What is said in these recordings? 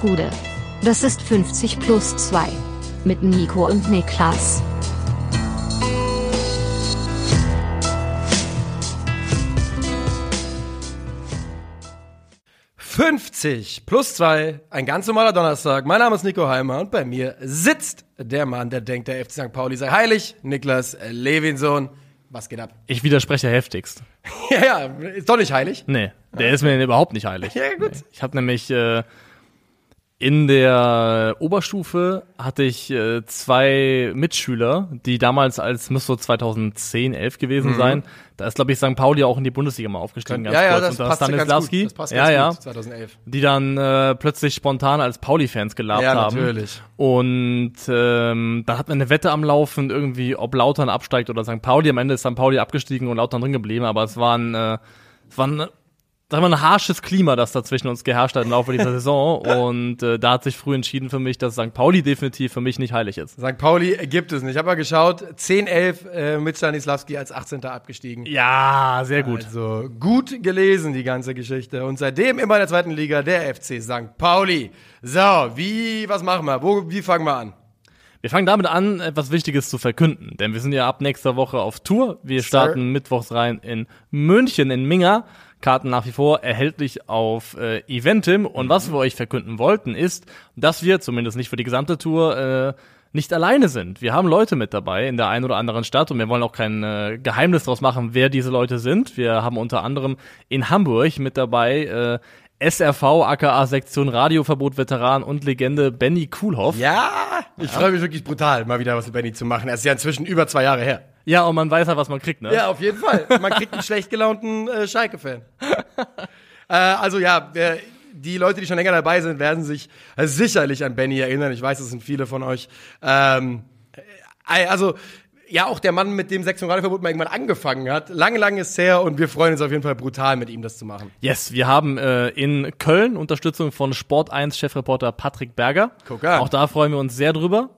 Gude. Das ist 50 plus 2. Mit Nico und Niklas. »50 plus 2, ein ganz normaler Donnerstag. Mein Name ist Nico Heimer und bei mir sitzt der Mann, der denkt, der FC St. Pauli sei heilig, Niklas Levinson. Was geht ab? Ich widerspreche heftigst. ja, ja, ist doch nicht heilig. Nee, der ist mir überhaupt nicht heilig. Ja, gut. Ich habe nämlich äh, in der Oberstufe hatte ich äh, zwei Mitschüler, die damals als müsste so 2010, 11 gewesen sein. Da ist glaube ich St. Pauli auch in die Bundesliga mal aufgestiegen ja, ja, das unter ganz. Stanislavski. Das passt ja, ganz ja. gut, 2011. Die dann äh, plötzlich spontan als Pauli-Fans gelabt Ja, haben. natürlich. Und ähm, da hat man eine Wette am Laufen, irgendwie, ob Lautern absteigt oder St. Pauli. Am Ende ist St. Pauli abgestiegen und Lautern drin geblieben, aber es war ein, äh, es war ein sagen wir mal, ein harsches Klima, das da zwischen uns geherrscht hat im Laufe dieser Saison. Und äh, da hat sich früh entschieden für mich, dass St. Pauli definitiv für mich nicht heilig ist. St. Pauli gibt es nicht. Ich habe mal geschaut, 10-11 äh, mit Stanislavski als 18. abgestiegen. Ja, sehr gut. Also gut gelesen, die ganze Geschichte. Und seitdem immer in der zweiten Liga der FC St. Pauli. So, wie, was machen wir? Wo, wie fangen wir an? Wir fangen damit an, etwas Wichtiges zu verkünden, denn wir sind ja ab nächster Woche auf Tour. Wir starten mittwochs rein in München, in Minga. Karten nach wie vor erhältlich auf äh, Eventim. Und was wir euch verkünden wollten, ist, dass wir, zumindest nicht für die gesamte Tour, äh, nicht alleine sind. Wir haben Leute mit dabei in der einen oder anderen Stadt und wir wollen auch kein äh, Geheimnis daraus machen, wer diese Leute sind. Wir haben unter anderem in Hamburg mit dabei äh, SRV, aka Sektion Radioverbot Veteran und Legende Benny Kuhlhoff. Ja, ich freue mich wirklich brutal, mal wieder was mit Benny zu machen. Er ist ja inzwischen über zwei Jahre her. Ja, und man weiß ja, was man kriegt, ne? Ja, auf jeden Fall. Man kriegt einen schlecht gelaunten äh, Schalke-Fan. äh, also ja, wer, die Leute, die schon länger dabei sind, werden sich äh, sicherlich an Benny erinnern. Ich weiß, das sind viele von euch. Ähm, äh, also ja, auch der Mann, mit dem Sektionalverbot mal irgendwann angefangen hat. Lange, lange ist her und wir freuen uns auf jeden Fall brutal, mit ihm das zu machen. Yes, wir haben äh, in Köln Unterstützung von Sport 1 Chefreporter Patrick Berger. Guck an. Auch da freuen wir uns sehr drüber.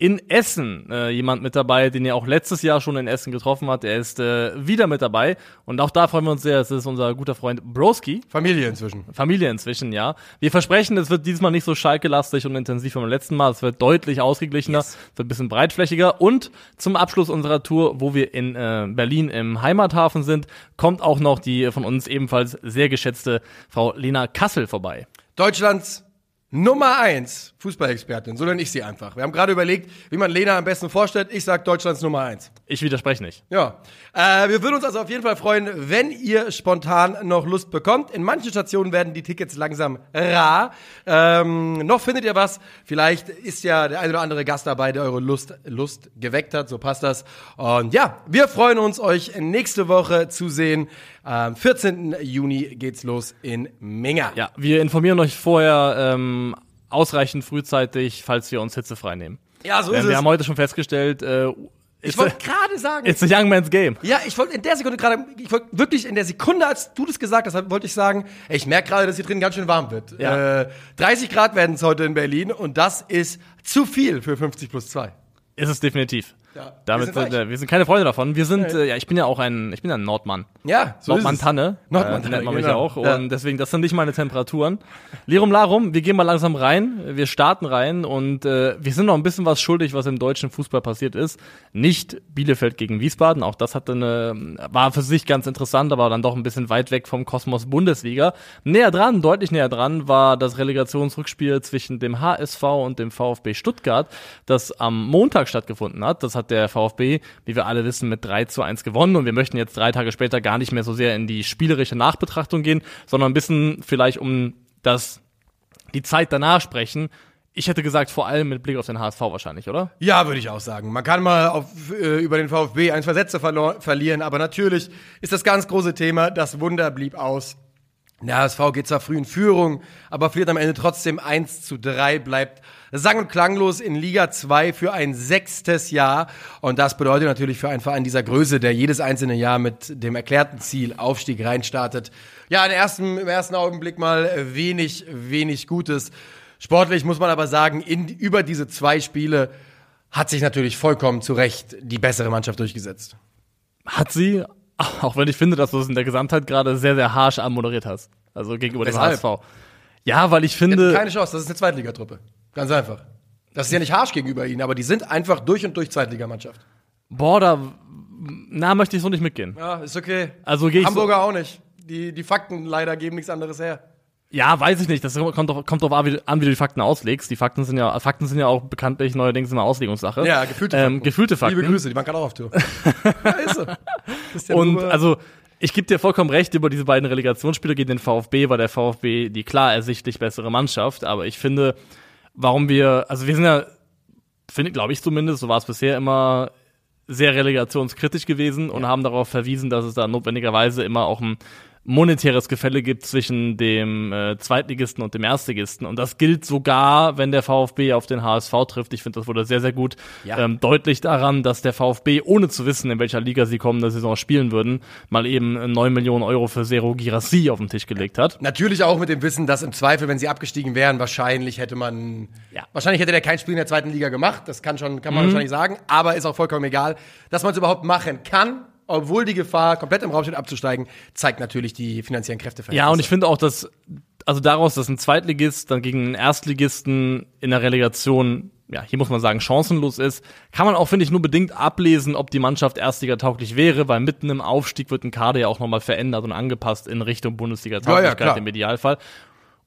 In Essen äh, jemand mit dabei, den ihr auch letztes Jahr schon in Essen getroffen habt. Er ist äh, wieder mit dabei und auch da freuen wir uns sehr. Es ist unser guter Freund Broski. Familie inzwischen. Familie inzwischen, ja. Wir versprechen, es wird diesmal nicht so schalkelastig und intensiv wie beim letzten Mal. Es wird deutlich ausgeglichener, es wird ein bisschen breitflächiger. Und zum Abschluss unserer Tour, wo wir in äh, Berlin im Heimathafen sind, kommt auch noch die von uns ebenfalls sehr geschätzte Frau Lena Kassel vorbei. Deutschlands Nummer eins Fußballexpertin, so nenne ich sie einfach. Wir haben gerade überlegt, wie man Lena am besten vorstellt. Ich sag Deutschlands Nummer eins. Ich widerspreche nicht. Ja, äh, wir würden uns also auf jeden Fall freuen, wenn ihr spontan noch Lust bekommt. In manchen Stationen werden die Tickets langsam rar. Ähm, noch findet ihr was. Vielleicht ist ja der ein oder andere Gast dabei, der eure Lust, Lust geweckt hat. So passt das. Und ja, wir freuen uns, euch nächste Woche zu sehen. Am 14. Juni geht's los in Minga. Ja, wir informieren euch vorher ähm, ausreichend frühzeitig, falls wir uns hitzefrei nehmen. Ja, so ist wir es. haben heute schon festgestellt, äh, Ich wollte gerade sagen. it's a young man's game. Ja, ich wollte in der Sekunde gerade, ich wollte wirklich in der Sekunde, als du das gesagt hast, wollte ich sagen, ey, ich merke gerade, dass hier drin ganz schön warm wird. Ja. Äh, 30 Grad werden es heute in Berlin und das ist zu viel für 50 plus 2. Ist es definitiv. Ja, Damit wir sind sind, äh, wir sind keine Freunde davon. Wir sind, äh, ja, ich bin ja auch ein, ich bin ja ein Nordmann. Ja, so Nordmann ist es. Tanne, Nordmann äh, nennt man mich genau. auch. Ja. Und deswegen, das sind nicht meine Temperaturen. Lirum Larum, wir gehen mal langsam rein. Wir starten rein und äh, wir sind noch ein bisschen was schuldig, was im deutschen Fußball passiert ist. Nicht Bielefeld gegen Wiesbaden, auch das hatte eine, war für sich ganz interessant, aber dann doch ein bisschen weit weg vom Kosmos Bundesliga. Näher dran, deutlich näher dran, war das Relegationsrückspiel zwischen dem HSV und dem VfB Stuttgart, das am Montag stattgefunden hat. Das hat der VfB, wie wir alle wissen, mit 3 zu 1 gewonnen und wir möchten jetzt drei Tage später gar nicht mehr so sehr in die spielerische Nachbetrachtung gehen, sondern ein bisschen vielleicht um das, die Zeit danach sprechen. Ich hätte gesagt, vor allem mit Blick auf den HSV wahrscheinlich, oder? Ja, würde ich auch sagen. Man kann mal auf, äh, über den VfB ein, zwei Sätze verlieren, aber natürlich ist das ganz große Thema, das Wunder blieb aus. Der HSV geht zwar früh in Führung, aber verliert am Ende trotzdem 1 zu 3, bleibt sang- und klanglos in Liga 2 für ein sechstes Jahr. Und das bedeutet natürlich für einen Verein dieser Größe, der jedes einzelne Jahr mit dem erklärten Ziel Aufstieg reinstartet, ja, im ersten, im ersten Augenblick mal wenig, wenig Gutes. Sportlich muss man aber sagen, in, über diese zwei Spiele hat sich natürlich vollkommen zu Recht die bessere Mannschaft durchgesetzt. Hat sie, auch wenn ich finde, dass du es in der Gesamtheit gerade sehr, sehr harsh anmoderiert hast. Also gegenüber Weshalb? dem HSV. Ja, weil ich finde, keine Chance, das ist eine Zweitligatruppe. Ganz einfach. Das ist ja nicht harsch gegenüber ihnen, aber die sind einfach durch und durch Zweitligamannschaft. boah, da, na, möchte ich so nicht mitgehen. Ja, ist okay. Also gehe ich so, Hamburger auch nicht. Die, die Fakten leider geben nichts anderes her. Ja, weiß ich nicht. Das kommt doch, kommt doch an, wie, du die Fakten auslegst. Die Fakten sind ja, Fakten sind ja auch bekanntlich neuerdings immer Auslegungssache. Ja, gefühlte ähm, Fakten. Gefühlte Fakten. Liebe Grüße, die waren gerade auch auf Tour. ja, ist so. Christian Und Huber. also, ich gebe dir vollkommen recht, über diese beiden Relegationsspiele gegen den VfB war der VfB die klar ersichtlich bessere Mannschaft. Aber ich finde, warum wir, also wir sind ja, finde, glaube ich zumindest, so war es bisher immer sehr relegationskritisch gewesen und haben darauf verwiesen, dass es da notwendigerweise immer auch ein monetäres Gefälle gibt zwischen dem äh, Zweitligisten und dem Erstligisten. Und das gilt sogar, wenn der VfB auf den HSV trifft. Ich finde, das wurde sehr, sehr gut Ja. ähm, deutlich daran, dass der VfB, ohne zu wissen, in welcher Liga sie kommende Saison spielen würden, mal eben äh, 9 Millionen Euro für Zero Girassi auf den Tisch gelegt hat. Natürlich auch mit dem Wissen, dass im Zweifel, wenn sie abgestiegen wären, wahrscheinlich hätte man, Ja. wahrscheinlich hätte der kein Spiel in der zweiten Liga gemacht. Das kann schon, Mhm. kann man wahrscheinlich sagen. Aber ist auch vollkommen egal, dass man es überhaupt machen kann. Obwohl die Gefahr komplett im Raum steht, abzusteigen, zeigt natürlich die finanziellen Kräfteverhältnisse. Ja, und ich finde auch, dass, also daraus, dass ein Zweitligist dann gegen einen Erstligisten in der Relegation, ja, hier muss man sagen, chancenlos ist, kann man auch, finde ich, nur bedingt ablesen, ob die Mannschaft Erstliga-tauglich wäre, weil mitten im Aufstieg wird ein Kader ja auch nochmal verändert und angepasst in Richtung Bundesliga-Tauglichkeit klar. im Idealfall.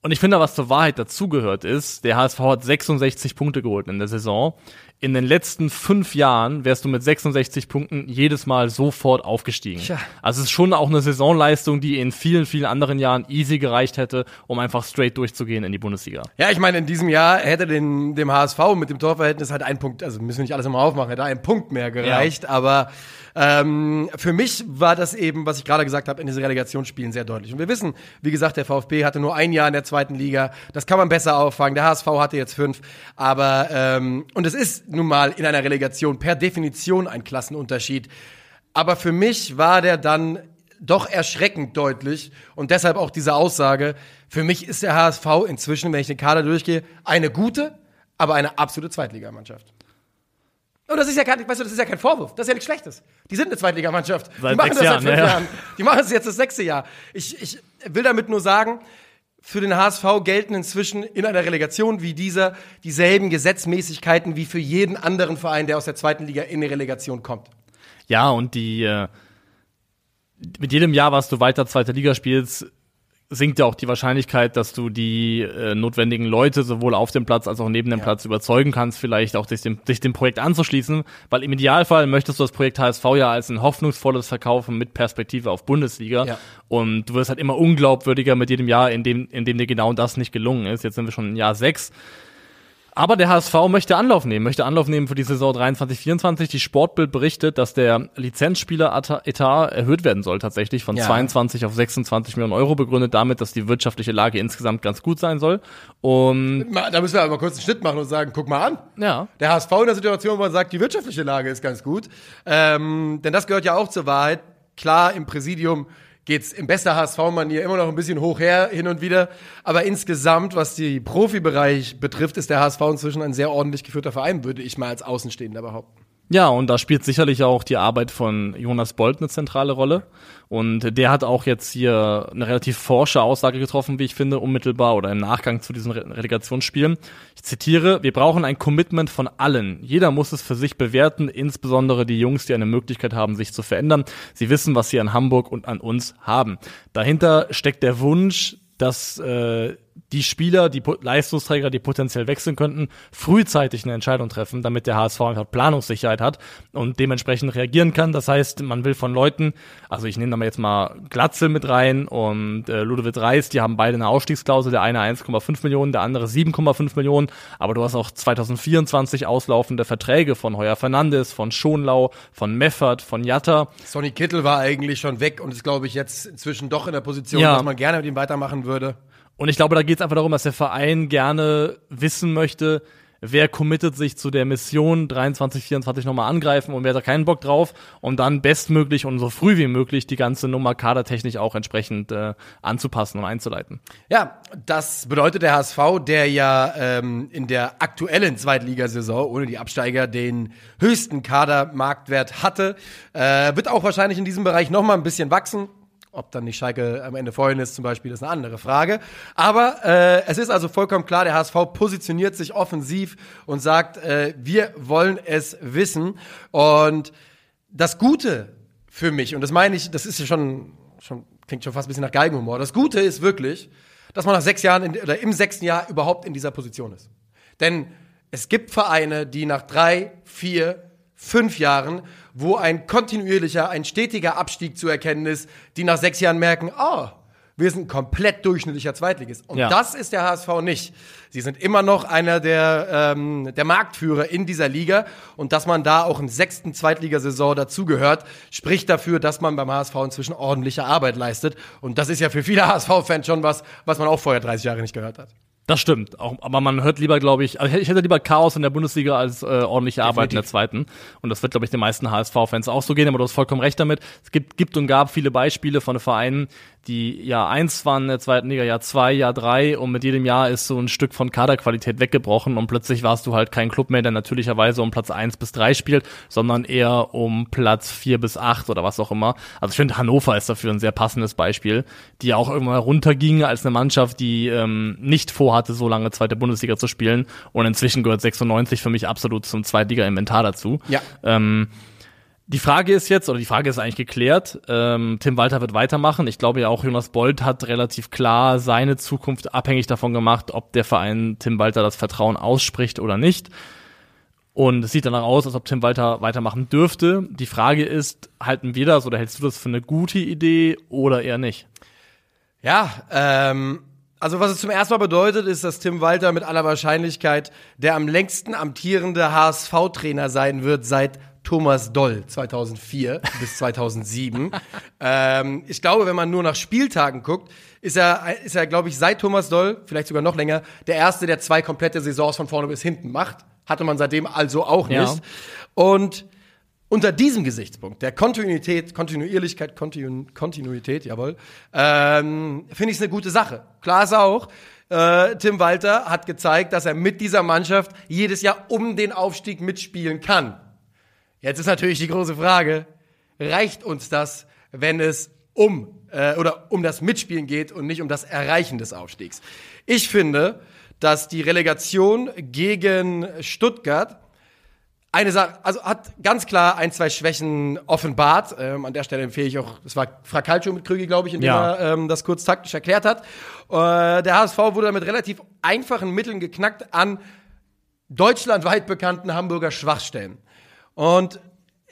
Und ich finde, was zur Wahrheit dazugehört ist, der HSV hat 66 Punkte geholt in der Saison. In den letzten fünf Jahren wärst du mit 66 Punkten jedes Mal sofort aufgestiegen. Tja. Also es ist schon auch eine Saisonleistung, die in vielen, vielen anderen Jahren easy gereicht hätte, um einfach straight durchzugehen in die Bundesliga. Ja, ich meine, in diesem Jahr hätte den, dem HSV mit dem Torverhältnis halt ein Punkt, also müssen wir nicht alles immer aufmachen, hätte ein Punkt mehr gereicht, aber ähm, für mich war das eben, was ich gerade gesagt habe, in diesen Relegationsspielen sehr deutlich. Und wir wissen, wie gesagt, der VfB hatte nur ein Jahr in der zweiten Liga, das kann man besser auffangen, der HSV hatte jetzt fünf, aber ähm, und es ist nun mal in einer Relegation per Definition ein Klassenunterschied, aber für mich war der dann doch erschreckend deutlich und deshalb auch diese Aussage. Für mich ist der HSV inzwischen, wenn ich den Kader durchgehe, eine gute, aber eine absolute Zweitligamannschaft. Und das ist ja kein, weißt du, das ist ja kein Vorwurf. Das ist ja nichts Schlechtes. Die sind eine Zweitligamannschaft. Die Seit machen sechs das Jahren, seit fünf ja. Jahren. Die machen es jetzt das sechste Jahr. Ich, ich will damit nur sagen, für den HSV gelten inzwischen in einer Relegation wie dieser dieselben Gesetzmäßigkeiten wie für jeden anderen Verein, der aus der zweiten Liga in die Relegation kommt. Ja, und die äh, mit jedem Jahr, was du weiter zweite Liga spielst, sinkt ja auch die Wahrscheinlichkeit, dass du die äh, notwendigen Leute sowohl auf dem Platz als auch neben dem Ja. Platz überzeugen kannst, vielleicht auch sich dem, sich dem Projekt anzuschließen, weil im Idealfall möchtest du das Projekt HSV ja als ein hoffnungsvolles verkaufen mit Perspektive auf Bundesliga Ja. und du wirst halt immer unglaubwürdiger mit jedem Jahr, in dem, in dem dir genau das nicht gelungen ist. Jetzt sind wir schon im Jahr sechs. Aber der HSV möchte Anlauf nehmen, möchte Anlauf nehmen für die Saison 23-24. Die Sportbild berichtet, dass der Lizenzspieler-Etat erhöht werden soll, tatsächlich von Ja. 22 auf 26 Millionen Euro, begründet damit, dass die wirtschaftliche Lage insgesamt ganz gut sein soll. Und Da müssen wir aber kurz einen Schnitt machen und sagen, guck mal an. ja, Der HSV in der Situation, wo man sagt, die wirtschaftliche Lage ist ganz gut. Ähm, denn das gehört ja auch zur Wahrheit. Klar, im Präsidium geht's in bester HSV-Manier immer noch ein bisschen hoch her, hin und wieder. Aber insgesamt, was die Profibereich betrifft, ist der HSV inzwischen ein sehr ordentlich geführter Verein, würde ich mal als Außenstehender behaupten. Ja, und da spielt sicherlich auch die Arbeit von Jonas Bolt eine zentrale Rolle. Und der hat auch jetzt hier eine relativ forsche Aussage getroffen, wie ich finde, unmittelbar oder im Nachgang zu diesen Re Relegationsspielen. Ich zitiere, wir brauchen ein Commitment von allen. Jeder muss es für sich bewerten, insbesondere die Jungs, die eine Möglichkeit haben, sich zu verändern. Sie wissen, was sie an Hamburg und an uns haben. Dahinter steckt der Wunsch, dass äh, die Spieler, die Leistungsträger, die potenziell wechseln könnten, frühzeitig eine Entscheidung treffen, damit der HSV einfach Planungssicherheit hat und dementsprechend reagieren kann. Das heißt, man will von Leuten, also ich nehme da mal jetzt mal Glatzel mit rein und äh, Ludovic Reis, die haben beide eine Ausstiegsklausel, der eine 1,5 Millionen, der andere 7,5 Millionen, aber du hast auch 2024 auslaufende Verträge von Heuer Fernandes, von Schonlau, von Meffert, von Jatta. Sonny Kittel war eigentlich schon weg und ist, glaube ich, jetzt inzwischen doch in der Position, Ja. dass man gerne mit ihm weitermachen würde. Und ich glaube, da geht es einfach darum, dass der Verein gerne wissen möchte, wer committet sich zu der Mission 23, 24 nochmal angreifen und wer hat da keinen Bock drauf und dann bestmöglich und so früh wie möglich die ganze Nummer kadertechnisch auch entsprechend äh, anzupassen und einzuleiten. Ja, das bedeutet der HSV, der ja ähm, in der aktuellen Zweitligasaison ohne die Absteiger den höchsten Kadermarktwert hatte, äh, wird auch wahrscheinlich in diesem Bereich noch mal ein bisschen wachsen. Ob dann nicht Schalke am Ende vorhin ist zum Beispiel, ist eine andere Frage. Aber äh, es ist also vollkommen klar, der HSV positioniert sich offensiv und sagt, äh, wir wollen es wissen. Und das Gute für mich, und das meine ich, das ist ja schon, schon klingt schon fast ein bisschen nach Geigenhumor. Das Gute ist wirklich, dass man nach sechs Jahren in, oder im sechsten Jahr überhaupt in dieser Position ist. Denn es gibt Vereine, die nach drei, vier, fünf Jahren, wo ein kontinuierlicher, ein stetiger Abstieg zu erkennen ist, die nach sechs Jahren merken, oh, wir sind komplett durchschnittlicher Zweitligist. Und Ja. das ist der HSV nicht. Sie sind immer noch einer der, ähm, der Marktführer in dieser Liga. Und dass man da auch im sechsten Zweitligasaison dazugehört, spricht dafür, dass man beim HSV inzwischen ordentliche Arbeit leistet. Und das ist ja für viele HSV-Fans schon was, was man auch vorher 30 Jahre nicht gehört hat. Das stimmt. Auch, aber man hört lieber, glaube ich, also ich hätte lieber Chaos in der Bundesliga als äh, ordentliche Arbeit in der zweiten. Und das wird, glaube ich, den meisten HSV-Fans auch so gehen, aber du hast vollkommen recht damit. Es gibt, gibt und gab viele Beispiele von Vereinen, die Jahr eins waren in der zweiten Liga, Jahr zwei, Jahr drei und mit jedem Jahr ist so ein Stück von Kaderqualität weggebrochen und plötzlich warst du halt kein Club mehr, der natürlicherweise um Platz eins bis drei spielt, sondern eher um Platz vier bis acht oder was auch immer. Also ich finde, Hannover ist dafür ein sehr passendes Beispiel, die auch irgendwann runterging als eine Mannschaft, die ähm, nicht vorhatte, so lange zweite Bundesliga zu spielen und inzwischen gehört 96 für mich absolut zum Zweitliga-Inventar dazu. Ja. Ähm, die Frage ist jetzt, oder die Frage ist eigentlich geklärt, ähm, Tim Walter wird weitermachen. Ich glaube ja auch, Jonas Bold hat relativ klar seine Zukunft abhängig davon gemacht, ob der Verein Tim Walter das Vertrauen ausspricht oder nicht. Und es sieht danach aus, als ob Tim Walter weitermachen dürfte. Die Frage ist, halten wir das oder hältst du das für eine gute Idee oder eher nicht? Ja, ähm, also was es zum ersten Mal bedeutet, ist, dass Tim Walter mit aller Wahrscheinlichkeit der am längsten amtierende HSV-Trainer sein wird seit Thomas Doll 2004 bis 2007. ähm, ich glaube, wenn man nur nach Spieltagen guckt, ist er, ist er, glaube ich, seit Thomas Doll, vielleicht sogar noch länger, der erste, der zwei komplette Saisons von vorne bis hinten macht. Hatte man seitdem also auch nicht. Ja. Und unter diesem Gesichtspunkt, der Kontinuität, Kontinuierlichkeit, Kontinu Kontinuität, jawohl, ähm, finde ich es eine gute Sache. Klar ist auch, äh, Tim Walter hat gezeigt, dass er mit dieser Mannschaft jedes Jahr um den Aufstieg mitspielen kann. Jetzt ist natürlich die große Frage, reicht uns das, wenn es um äh, oder um das Mitspielen geht und nicht um das Erreichen des Aufstiegs? Ich finde, dass die Relegation gegen Stuttgart eine Sache, also hat ganz klar ein, zwei Schwächen offenbart. Ähm, an der Stelle empfehle ich auch, das war Fracalcio mit Krügi, glaube ich, in dem Ja. er ähm, das kurz taktisch erklärt hat. Äh, der HSV wurde mit relativ einfachen Mitteln geknackt an deutschlandweit bekannten Hamburger Schwachstellen. Und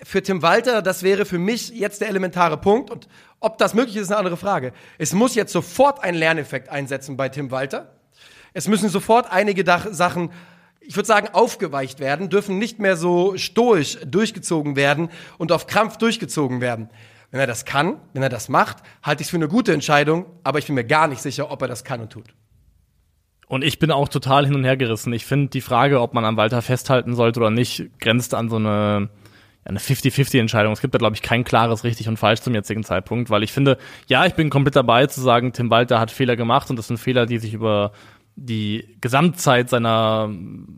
für Tim Walter, das wäre für mich jetzt der elementare Punkt. Und ob das möglich ist, ist eine andere Frage. Es muss jetzt sofort ein Lerneffekt einsetzen bei Tim Walter. Es müssen sofort einige Sachen, ich würde sagen, aufgeweicht werden, dürfen nicht mehr so stoisch durchgezogen werden und auf Krampf durchgezogen werden. Wenn er das kann, wenn er das macht, halte ich es für eine gute Entscheidung, aber ich bin mir gar nicht sicher, ob er das kann und tut. Und ich bin auch total hin und her gerissen. Ich finde die Frage, ob man an Walter festhalten sollte oder nicht, grenzt an so eine, eine 50-50-Entscheidung. Es gibt da, glaube ich, kein klares richtig und falsch zum jetzigen Zeitpunkt, weil ich finde, ja, ich bin komplett dabei zu sagen, Tim Walter hat Fehler gemacht und das sind Fehler, die sich über die Gesamtzeit seiner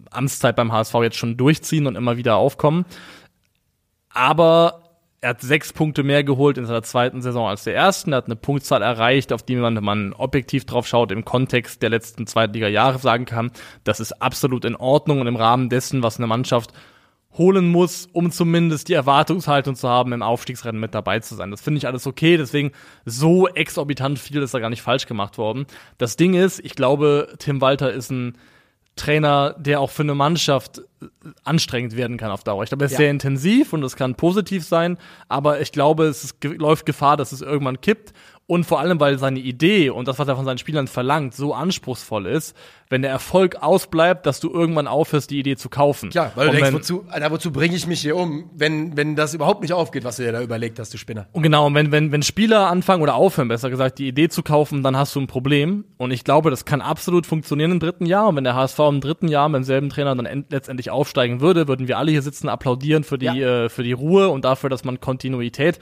Amtszeit beim HSV jetzt schon durchziehen und immer wieder aufkommen. Aber er hat sechs Punkte mehr geholt in seiner zweiten Saison als der ersten. Er hat eine Punktzahl erreicht, auf die man, wenn man objektiv drauf schaut, im Kontext der letzten Zweitliga-Jahre sagen kann, das ist absolut in Ordnung und im Rahmen dessen, was eine Mannschaft holen muss, um zumindest die Erwartungshaltung zu haben, im Aufstiegsrennen mit dabei zu sein. Das finde ich alles okay, deswegen so exorbitant viel ist da gar nicht falsch gemacht worden. Das Ding ist, ich glaube, Tim Walter ist ein Trainer, der auch für eine Mannschaft äh, anstrengend werden kann auf Dauer. Ich glaube, er ist Ja. sehr intensiv und das kann positiv sein, aber ich glaube, es ist, läuft Gefahr, dass es irgendwann kippt. Und vor allem, weil seine Idee und das, was er von seinen Spielern verlangt, so anspruchsvoll ist, wenn der Erfolg ausbleibt, dass du irgendwann aufhörst, die Idee zu kaufen. Ja, weil du und denkst, wenn, wozu, Alter, wozu bringe ich mich hier um, wenn, wenn das überhaupt nicht aufgeht, was du dir da überlegt hast, du Spinner. Und genau, und wenn, wenn, wenn Spieler anfangen oder aufhören, besser gesagt, die Idee zu kaufen, dann hast du ein Problem. Und ich glaube, das kann absolut funktionieren im dritten Jahr. Und wenn der HSV im dritten Jahr mit demselben Trainer dann end, letztendlich aufsteigen würde, würden wir alle hier sitzen, applaudieren für die, Ja. äh, für die Ruhe und dafür, dass man Kontinuität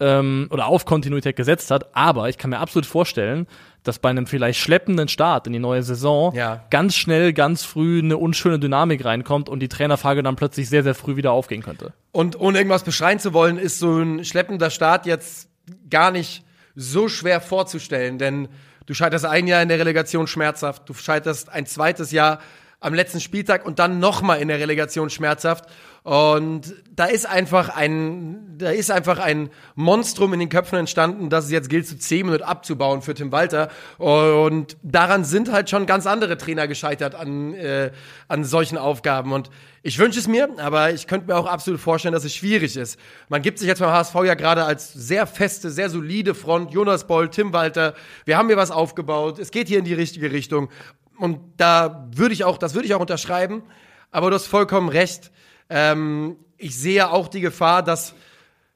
ähm, oder auf Kontinuität gesetzt hat. Aber ich kann mir absolut vorstellen, dass bei einem vielleicht schleppenden Start in die neue Saison Ja. ganz schnell, ganz früh eine unschöne Dynamik reinkommt und die Trainerfrage dann plötzlich sehr, sehr früh wieder aufgehen könnte. Und ohne irgendwas beschreien zu wollen, ist so ein schleppender Start jetzt gar nicht so schwer vorzustellen, denn du scheiterst ein Jahr in der Relegation schmerzhaft, du scheiterst ein zweites Jahr am letzten Spieltag und dann nochmal in der Relegation schmerzhaft. Und da ist einfach ein, da ist einfach ein Monstrum in den Köpfen entstanden, dass es jetzt gilt zu zähmen und abzubauen für Tim Walter. Und daran sind halt schon ganz andere Trainer gescheitert an, äh, an solchen Aufgaben. Und ich wünsche es mir, aber ich könnte mir auch absolut vorstellen, dass es schwierig ist. Man gibt sich jetzt beim HSV ja gerade als sehr feste, sehr solide Front. Jonas Boll, Tim Walter. Wir haben hier was aufgebaut. Es geht hier in die richtige Richtung. Und da würde ich auch, das würde ich auch unterschreiben. Aber du hast vollkommen recht. Ähm, ich sehe auch die Gefahr, dass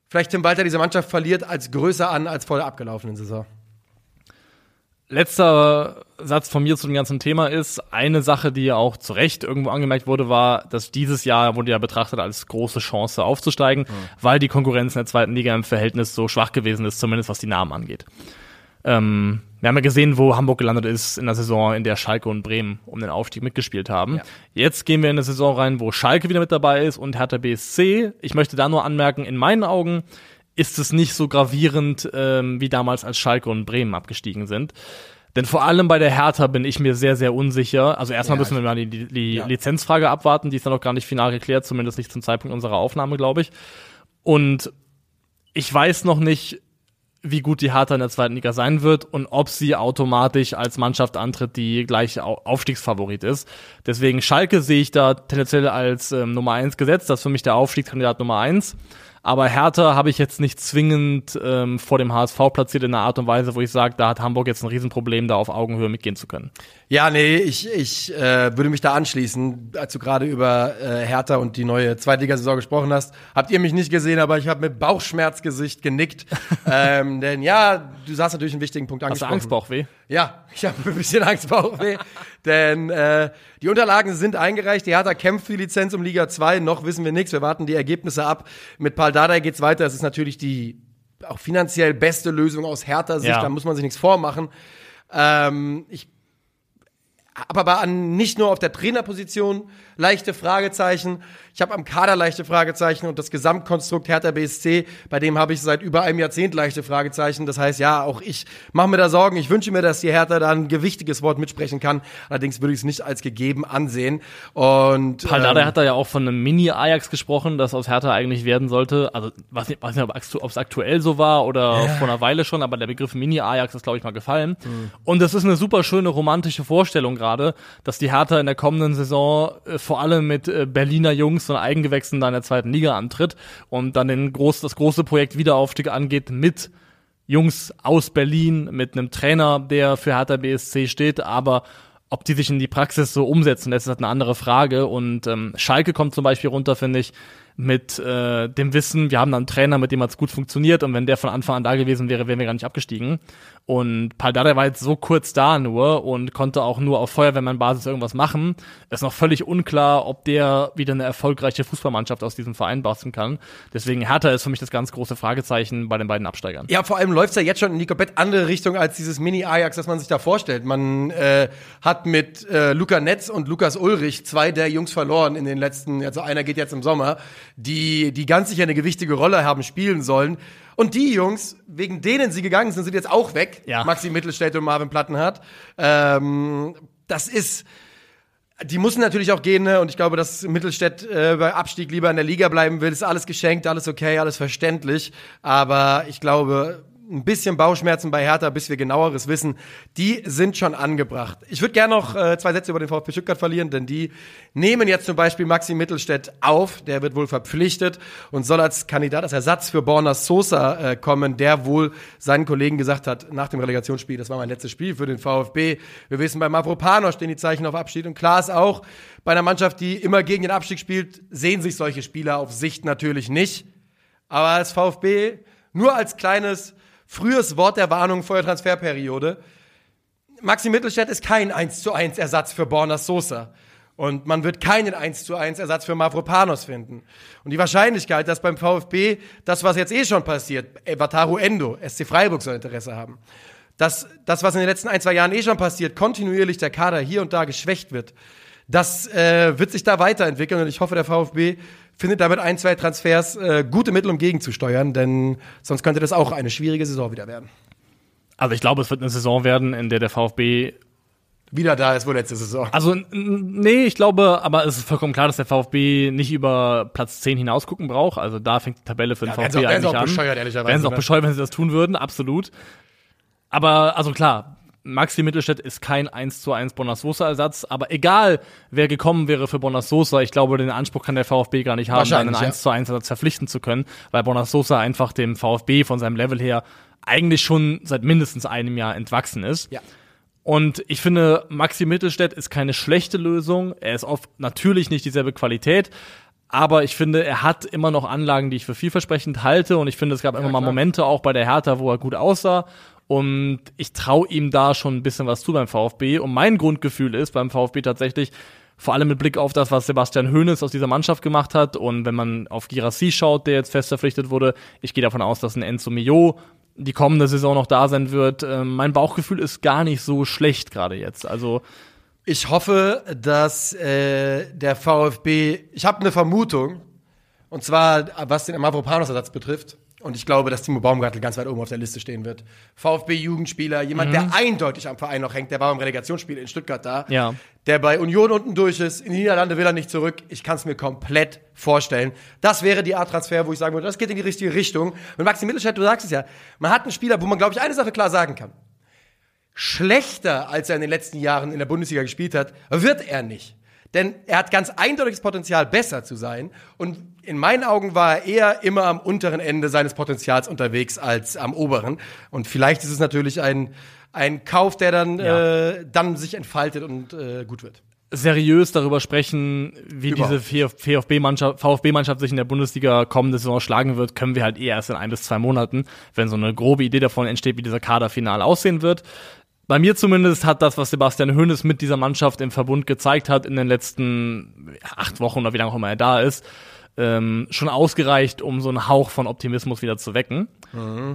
vielleicht Tim Walter diese Mannschaft verliert, als größer an als vor der abgelaufenen Saison. Letzter Satz von mir zu dem ganzen Thema ist, eine Sache, die ja auch zu Recht irgendwo angemerkt wurde, war, dass dieses Jahr wurde ja betrachtet als große Chance aufzusteigen, mhm. weil die Konkurrenz in der zweiten Liga im Verhältnis so schwach gewesen ist, zumindest was die Namen angeht. Ähm, wir haben ja gesehen, wo Hamburg gelandet ist in der Saison, in der Schalke und Bremen um den Aufstieg mitgespielt haben. Ja. Jetzt gehen wir in eine Saison rein, wo Schalke wieder mit dabei ist und Hertha BSC. Ich möchte da nur anmerken, in meinen Augen ist es nicht so gravierend ähm, wie damals, als Schalke und Bremen abgestiegen sind. Denn vor allem bei der Hertha bin ich mir sehr, sehr unsicher. Also erstmal ja, müssen wir mal die, die ja. Lizenzfrage abwarten, die ist dann noch gar nicht final geklärt, zumindest nicht zum Zeitpunkt unserer Aufnahme, glaube ich. Und ich weiß noch nicht, wie gut die Hertha in der zweiten Liga sein wird und ob sie automatisch als Mannschaft antritt, die gleich Aufstiegsfavorit ist. Deswegen Schalke sehe ich da tendenziell als ähm, Nummer eins gesetzt. Das ist für mich der Aufstiegskandidat Nummer eins. Aber Hertha habe ich jetzt nicht zwingend ähm, vor dem HSV platziert in einer Art und Weise, wo ich sage, da hat Hamburg jetzt ein Riesenproblem, da auf Augenhöhe mitgehen zu können. Ja, nee, ich, ich äh, würde mich da anschließen, als du gerade über äh, Hertha und die neue Zweitligasaison gesprochen hast. Habt ihr mich nicht gesehen, aber ich habe mit Bauchschmerzgesicht genickt. ähm, denn ja, du sagst natürlich einen wichtigen Punkt angesprochen. Hast du Angstbauchweh? Ja, ich habe ein bisschen Angstbauchweh. denn äh, die Unterlagen sind eingereicht. Die Hertha kämpft für die Lizenz um Liga 2. Noch wissen wir nichts. Wir warten die Ergebnisse ab. Mit Paul Dardai geht's weiter. Das ist natürlich die auch finanziell beste Lösung aus Hertha-Sicht. Ja. Da muss man sich nichts vormachen. Ähm, ich aber an nicht nur auf der Trainerposition leichte Fragezeichen. Ich habe am Kader leichte Fragezeichen und das Gesamtkonstrukt Hertha BSC, bei dem habe ich seit über einem Jahrzehnt leichte Fragezeichen. Das heißt, ja, auch ich mache mir da Sorgen. Ich wünsche mir, dass die Hertha da ein gewichtiges Wort mitsprechen kann. Allerdings würde ich es nicht als gegeben ansehen. Und Paldada ähm, hat da ja auch von einem Mini-Ajax gesprochen, das aus Hertha eigentlich werden sollte. Also weiß nicht, weiß nicht ob es aktuell so war oder ja. vor einer Weile schon, aber der Begriff Mini-Ajax ist, glaube ich, mal gefallen. Mhm. Und das ist eine super schöne romantische Vorstellung gerade, dass die Hertha in der kommenden Saison äh, vor allem mit äh, Berliner Jungs und Eigengewächsen da in der zweiten Liga antritt und dann den groß, das große Projekt Wiederaufstieg angeht mit Jungs aus Berlin, mit einem Trainer, der für Hertha BSC steht, aber ob die sich in die Praxis so umsetzen, das ist halt eine andere Frage. Und ähm, Schalke kommt zum Beispiel runter, finde ich, mit äh, dem Wissen, wir haben da einen Trainer, mit dem hat's gut funktioniert und wenn der von Anfang an da gewesen wäre, wären wir gar nicht abgestiegen. Und Paldada war jetzt so kurz da nur und konnte auch nur auf Feuerwehrmann-Basis irgendwas machen. ist noch völlig unklar, ob der wieder eine erfolgreiche Fußballmannschaft aus diesem Verein basteln kann. Deswegen Hertha ist für mich das ganz große Fragezeichen bei den beiden Absteigern. Ja, vor allem läuft's ja jetzt schon in die komplett andere Richtung als dieses Mini-Ajax, das man sich da vorstellt. Man äh, hat mit äh, Luca Netz und Lukas Ulrich zwei der Jungs verloren in den letzten, also einer geht jetzt im Sommer die, die ganz sicher eine gewichtige Rolle haben spielen sollen. Und die Jungs, wegen denen sie gegangen sind, sind jetzt auch weg. Ja. Maxi Mittelstädt und Marvin Plattenhardt. Ähm, das ist, die müssen natürlich auch gehen, ne? Und ich glaube, dass Mittelstädt äh, bei Abstieg lieber in der Liga bleiben will. Ist alles geschenkt, alles okay, alles verständlich. Aber ich glaube, ein bisschen Bauchschmerzen bei Hertha, bis wir genaueres wissen, die sind schon angebracht. Ich würde gerne noch äh, zwei Sätze über den VfB Stuttgart verlieren, denn die nehmen jetzt zum Beispiel Maxi Mittelstädt auf, der wird wohl verpflichtet und soll als Kandidat, als Ersatz für Borna Sosa äh, kommen, der wohl seinen Kollegen gesagt hat, nach dem Relegationsspiel, das war mein letztes Spiel für den VfB. Wir wissen, bei Mavropanos stehen die Zeichen auf Abschied und klar ist auch, bei einer Mannschaft, die immer gegen den Abstieg spielt, sehen sich solche Spieler auf Sicht natürlich nicht. Aber als VfB nur als kleines Frühes Wort der Warnung vor der Transferperiode. Maxi Mittelstädt ist kein 1 zu 1 Ersatz für Borna Sosa. Und man wird keinen 1 zu 1 Ersatz für Mavropanos finden. Und die Wahrscheinlichkeit, dass beim VfB das, was jetzt eh schon passiert, Wataru Endo, SC Freiburg soll Interesse haben, dass das, was in den letzten ein, zwei Jahren eh schon passiert, kontinuierlich der Kader hier und da geschwächt wird, das äh, wird sich da weiterentwickeln und ich hoffe, der VfB findet damit ein, zwei Transfers äh, gute Mittel, um gegenzusteuern, denn sonst könnte das auch eine schwierige Saison wieder werden. Also ich glaube, es wird eine Saison werden, in der der VfB Wieder da ist wohl letzte Saison. Also, nee, ich glaube, aber es ist vollkommen klar, dass der VfB nicht über Platz 10 hinaus gucken braucht. Also da fängt die Tabelle für den Ja, VfB auch- eigentlich auch an. bescheuert, ehrlicherweise, Wären sie auch ne? bescheuert, wenn sie das tun würden, absolut. Aber, also klar, Maxi Mittelstädt ist kein 1 zu 1 Bonas Sosa-Ersatz, aber egal, wer gekommen wäre für Bonas Sosa, ich glaube, den Anspruch kann der VfB gar nicht haben, einen Wahrscheinlich, ja. 1 zu 1 Ersatz verpflichten zu können, weil Bonas Sosa einfach dem VfB von seinem Level her eigentlich schon seit mindestens einem Jahr entwachsen ist. Ja. Und ich finde, Maxi Mittelstädt ist keine schlechte Lösung. Er ist oft natürlich nicht dieselbe Qualität. Aber ich finde, er hat immer noch Anlagen, die ich für vielversprechend halte. Und ich finde, es gab immer mal klar. Momente auch bei der Hertha, wo er gut aussah. Und ich traue ihm da schon ein bisschen was zu beim VfB. Und mein Grundgefühl ist beim VfB tatsächlich, vor allem mit Blick auf das, was Sebastian Hoeneß aus dieser Mannschaft gemacht hat. Und wenn man auf Girassi schaut, der jetzt fest verpflichtet wurde, ich gehe davon aus, dass ein Enzo Mio die kommende Saison noch da sein wird. Ähm, mein Bauchgefühl ist gar nicht so schlecht gerade jetzt. Also Ich hoffe, dass äh, der VfB, ich habe eine Vermutung, und zwar was den Mavropanos-Ersatz betrifft. Und ich glaube, dass Timo Baumgartel ganz weit oben auf der Liste stehen wird. VfB-Jugendspieler, jemand, der eindeutig am Verein noch hängt, der war beim Relegationsspiel in Stuttgart da. Ja. Der bei Union unten durch ist. In die Niederlande will er nicht zurück. Ich kann es mir komplett vorstellen. Das wäre die Art Transfer, wo ich sagen würde, das geht in die richtige Richtung. Und Maxi Mittelstadt, du sagst es ja, man hat einen Spieler, wo man, glaube ich, eine Sache klar sagen kann schlechter, als er in den letzten Jahren in der Bundesliga gespielt hat, wird er nicht. Denn er hat ganz eindeutiges Potenzial, besser zu sein. Und in meinen Augen war er eher immer am unteren Ende seines Potenzials unterwegs als am oberen. Und vielleicht ist es natürlich ein, ein Kauf, der dann, Ja. äh, dann sich entfaltet und äh, gut wird. seriös darüber sprechen, wie Überhaupt diese VfB-Mannschaft VfB-Mannschaft sich in der Bundesliga kommende Saison schlagen wird, können wir halt eher erst in ein bis zwei Monaten, wenn so eine grobe Idee davon entsteht, wie dieser Kader final aussehen wird. Bei mir zumindest hat das, was Sebastian Hoeneß mit dieser Mannschaft im Verbund gezeigt hat in den letzten acht Wochen oder wie lange auch immer er da ist, ähm, schon ausgereicht, um so einen Hauch von Optimismus wieder zu wecken.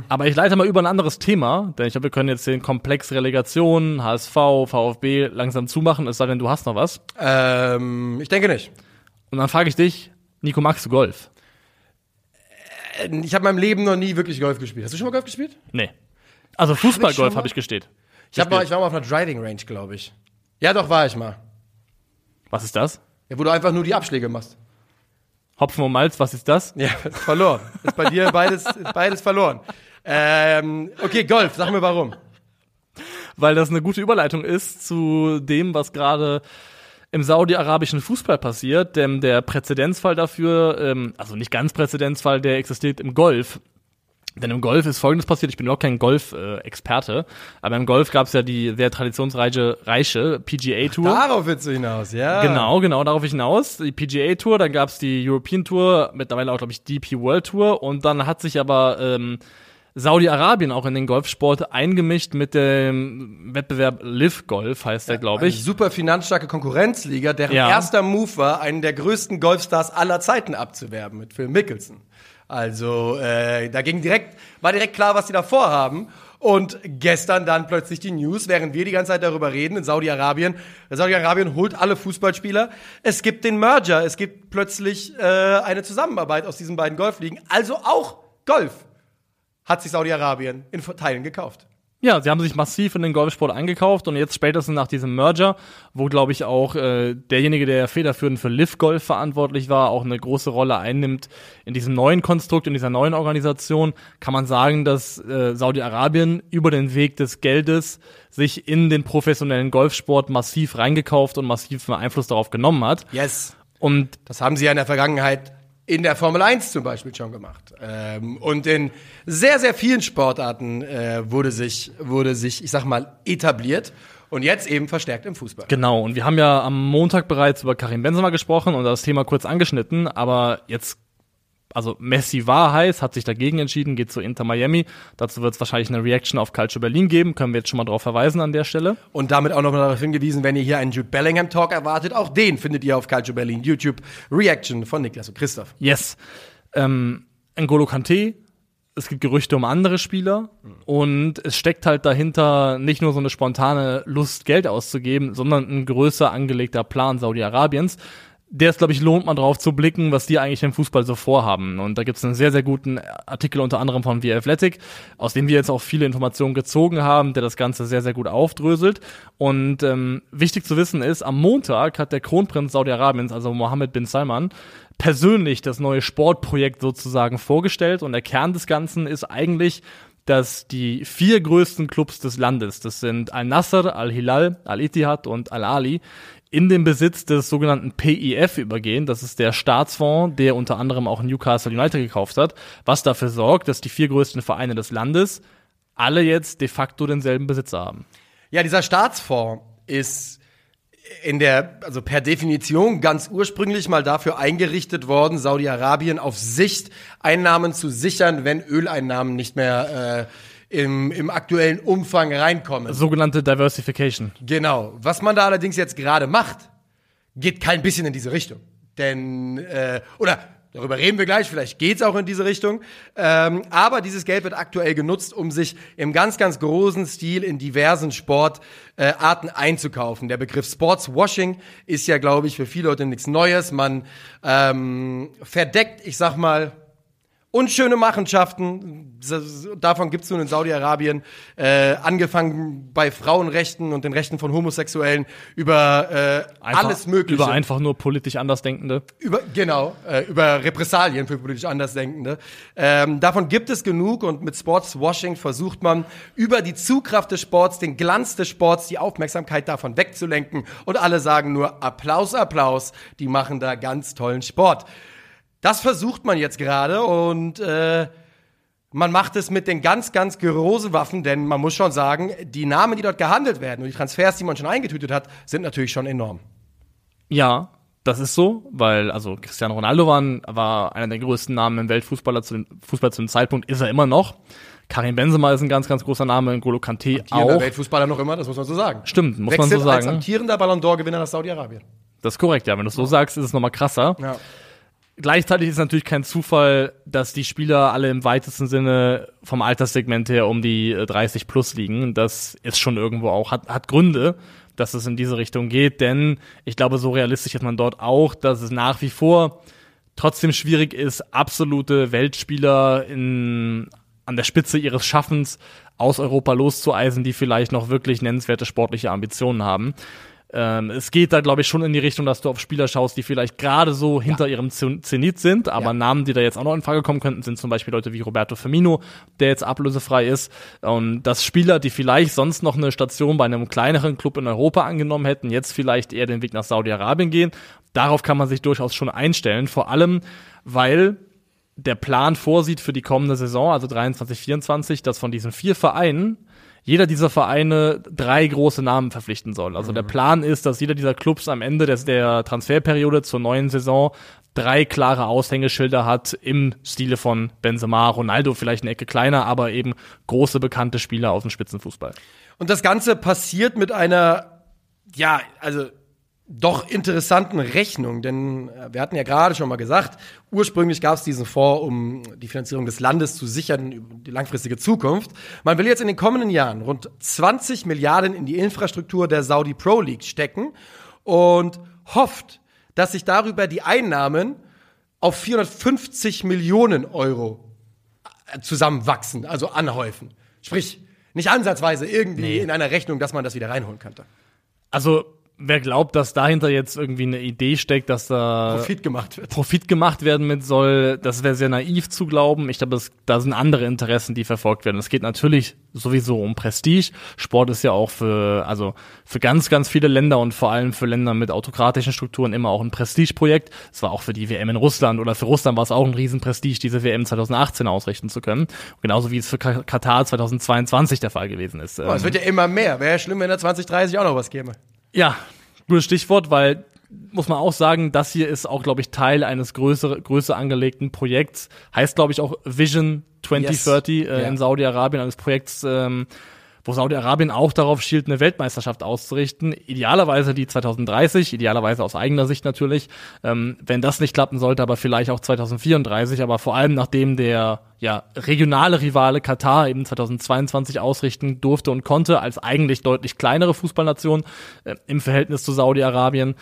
Aber ich leite mal über ein anderes Thema, denn ich glaube, wir können jetzt den Komplex Relegation, HSV, VfB langsam zumachen, es sei denn, du hast noch was. Ähm, ich denke nicht. Und dann frage ich dich, Nico, magst du Golf? Äh, Ich habe in meinem Leben noch nie wirklich Golf gespielt. Hast du schon mal Golf gespielt? Nee. Also Fußballgolf schon mal? habe ich gesteht. Ich, hab mal, ich war mal auf einer Driving Range, glaube ich. Ja, doch, war ich mal. Was ist das? Ja, wo du einfach nur die Abschläge machst. Hopfen und Malz, was ist das? Ja, ist verloren. Ist bei dir beides, beides verloren. Ähm, okay, Golf, sag mir warum. Weil das eine gute Überleitung ist zu dem, was gerade im saudi-arabischen Fußball passiert, denn der Präzedenzfall dafür, ähm, also nicht ganz Präzedenzfall, der existiert im Golf. Denn im Golf ist Folgendes passiert, ich bin auch kein Golf-Experte, aber im Golf gab es ja die sehr traditionsreiche reiche PGA-Tour. Darauf willst du hinaus, ja. Genau, genau, darauf hinaus. Die PGA Tour, dann gab's die European Tour, mittlerweile auch, glaube ich, DP World Tour. Und dann hat sich aber ähm, Saudi-Arabien auch in den Golfsport eingemischt mit dem Wettbewerb Live Golf, heißt der, glaube Eine ich. super finanzstarke Konkurrenzliga, deren Ja. erster Move war, einen der größten Golfstars aller Zeiten abzuwerben mit Phil Mickelson. Also äh, da ging direkt, war direkt klar, was sie da vorhaben. Und gestern dann plötzlich die News, während wir die ganze Zeit darüber reden, in Saudi-Arabien. Saudi-Arabien holt alle Fußballspieler. Es gibt den Merger. Es gibt plötzlich äh, eine Zusammenarbeit aus diesen beiden Golfligen. Also auch Golf hat sich Saudi-Arabien in Teilen gekauft. Ja, sie haben sich massiv in den Golfsport eingekauft und jetzt spätestens nach diesem Merger, wo glaube ich auch äh, derjenige, der federführend für Live Golf verantwortlich war, auch eine große Rolle einnimmt in diesem neuen Konstrukt, in dieser neuen Organisation, kann man sagen, dass äh, Saudi-Arabien über den Weg des Geldes sich in den professionellen Golfsport massiv reingekauft und massiven Einfluss darauf genommen hat. Yes. Und Das haben sie ja in der Vergangenheit in der Formel 1 zum Beispiel schon gemacht. Ähm, und in sehr, sehr vielen Sportarten äh, wurde, sich, wurde sich, ich sag mal, etabliert. Und jetzt eben verstärkt im Fußball. Genau, und wir haben ja am Montag bereits über Karim Benzema gesprochen und das Thema kurz angeschnitten, aber jetzt, also Messi war heiß, hat sich dagegen entschieden, geht zu Inter Miami. Dazu wird es wahrscheinlich eine Reaction auf Calcio Berlin geben, können wir jetzt schon mal darauf verweisen an der Stelle. Und damit auch nochmal darauf hingewiesen, wenn ihr hier einen Jude Bellingham Talk erwartet, auch den findet ihr auf Calcio Berlin YouTube. Reaction von Niklas und Christoph. Yes. Ähm, N'Golo Kante, es gibt Gerüchte um andere Spieler und es steckt halt dahinter nicht nur so eine spontane Lust, Geld auszugeben, sondern ein größer angelegter Plan Saudi-Arabiens. Der es, glaube ich, lohnt, mal drauf zu blicken, was die eigentlich im Fußball so vorhaben. Und da gibt es einen sehr, sehr guten Artikel unter anderem von The Athletic, aus dem wir jetzt auch viele Informationen gezogen haben, der das Ganze sehr, sehr gut aufdröselt. Und ähm, wichtig zu wissen ist, am Montag hat der Kronprinz Saudi-Arabiens, also Mohammed bin Salman, persönlich das neue Sportprojekt sozusagen vorgestellt. Und der Kern des Ganzen ist eigentlich, dass die vier größten Clubs des Landes, das sind Al-Nasser, Al-Hilal, Al-Ittihad und Al-Ali, in den Besitz des sogenannten PIF übergehen. Das ist der Staatsfonds, der unter anderem auch Newcastle United gekauft hat, was dafür sorgt, dass die vier größten Vereine des Landes alle jetzt de facto denselben Besitzer haben. Ja, dieser Staatsfonds ist in der, also per Definition ganz ursprünglich mal dafür eingerichtet worden, Saudi-Arabien auf Sicht Einnahmen zu sichern, wenn Öleinnahmen nicht mehr äh, im, im aktuellen Umfang reinkommen. Sogenannte Diversification. Genau. Was man da allerdings jetzt gerade macht, geht kein bisschen in diese Richtung. Denn, äh, oder Darüber reden wir gleich, vielleicht geht's auch in diese Richtung. Ähm, aber dieses Geld wird aktuell genutzt, um sich im ganz, ganz großen Stil in diversen Sportarten äh, einzukaufen. Der Begriff Sportswashing ist ja, glaube ich, für viele Leute nichts Neues. Man ähm, verdeckt, ich sag mal, unschöne Machenschaften, davon gibt es nun in Saudi-Arabien, äh, angefangen bei Frauenrechten und den Rechten von Homosexuellen über äh, einfach, alles Mögliche. Über einfach nur politisch Andersdenkende. Über, genau, äh, über Repressalien für politisch Andersdenkende. Ähm, davon gibt es genug und mit Sportswashing versucht man über die Zugkraft des Sports, den Glanz des Sports, die Aufmerksamkeit davon wegzulenken und alle sagen nur Applaus, Applaus, die machen da ganz tollen Sport. Das versucht man jetzt gerade und äh, man macht es mit den ganz, ganz großen Waffen, denn man muss schon sagen, die Namen, die dort gehandelt werden und die Transfers, die man schon eingetütet hat, sind natürlich schon enorm. Ja, das ist so, weil also Cristiano Ronaldo war, war einer der größten Namen im Weltfußballer zu dem, Fußball zu dem Zeitpunkt, ist er immer noch. Karim Benzema ist ein ganz, ganz großer Name, N'Golo Kanté amtierender auch. Weltfußballer noch immer, das muss man so sagen. Stimmt, muss Wechselt man so sagen. als amtierender Ballon d'Or Gewinner nach Saudi-Arabien. Das ist korrekt, ja. Wenn du es so sagst, ist es nochmal krasser. Ja. Gleichzeitig ist natürlich kein Zufall, dass die Spieler alle im weitesten Sinne vom Alterssegment her um die 30 äh, plus liegen. Das ist schon irgendwo auch, hat, hat Gründe, dass es in diese Richtung geht, denn ich glaube, so realistisch ist man dort auch, dass es nach wie vor trotzdem schwierig ist, absolute Weltspieler in, an der Spitze ihres Schaffens aus Europa loszueisen, die vielleicht noch wirklich nennenswerte sportliche Ambitionen haben. Ähm, es geht da, glaube ich, schon in die Richtung, dass du auf Spieler schaust, die vielleicht gerade so hinter ja. ihrem Zenit sind, aber ja. Namen, die da jetzt auch noch in Frage kommen könnten, sind zum Beispiel Leute wie Roberto Firmino, der jetzt ablösefrei ist. Und dass Spieler, die vielleicht sonst noch eine Station bei einem kleineren Club in Europa angenommen hätten, jetzt vielleicht eher den Weg nach Saudi-Arabien gehen. Darauf kann man sich durchaus schon einstellen, vor allem, weil der Plan vorsieht für die kommende Saison, also 23, 24, dass von diesen vier Vereinen jeder dieser Vereine drei große Namen verpflichten soll. Also mhm. der Plan ist, dass jeder dieser Clubs am Ende des, der Transferperiode zur neuen Saison drei klare Aushängeschilder hat im Stile von Benzema, Ronaldo vielleicht eine Ecke kleiner, aber eben große bekannte Spieler aus dem Spitzenfußball. Und das Ganze passiert mit einer, ja, also doch interessanten Rechnung, denn äh, wir hatten ja gerade schon mal gesagt, ursprünglich gab es diesen Fonds, um die Finanzierung des Landes zu sichern die langfristige Zukunft. Man will jetzt in den kommenden Jahren rund 20 Milliarden in die Infrastruktur der Saudi Pro League stecken und hofft, dass sich darüber die Einnahmen auf 450 Millionen Euro äh, zusammenwachsen, also anhäufen. Sprich, nicht ansatzweise irgendwie nee. in einer Rechnung, dass man das wieder reinholen könnte. Also wer glaubt, dass dahinter jetzt irgendwie eine Idee steckt, dass da Profit gemacht wird. Profit gemacht werden mit soll, das wäre sehr naiv zu glauben. Ich glaube, da sind andere Interessen, die verfolgt werden. Es geht natürlich sowieso um Prestige. Sport ist ja auch für, also für ganz, ganz viele Länder und vor allem für Länder mit autokratischen Strukturen immer auch ein Prestigeprojekt. Es war auch für die WM in Russland oder für Russland war es auch ein Riesenprestige, diese WM 2018 ausrichten zu können. Genauso wie es für Katar 2022 der Fall gewesen ist. Oh, es wird ja immer mehr. Wäre ja schlimm, wenn da 2030 auch noch was käme. Ja, gutes Stichwort, weil muss man auch sagen, das hier ist auch, glaube ich, Teil eines größer, größer angelegten Projekts. Heißt, glaube ich, auch Vision 2030 yes. äh, yeah. in Saudi-Arabien, eines Projekts, ähm, wo Saudi-Arabien auch darauf schielt, eine Weltmeisterschaft auszurichten. Idealerweise die 2030, idealerweise aus eigener Sicht natürlich. Ähm, wenn das nicht klappen sollte, aber vielleicht auch 2034, aber vor allem nachdem der ja, regionale Rivale Katar eben 2022 ausrichten durfte und konnte, als eigentlich deutlich kleinere Fußballnation äh, im Verhältnis zu Saudi-Arabien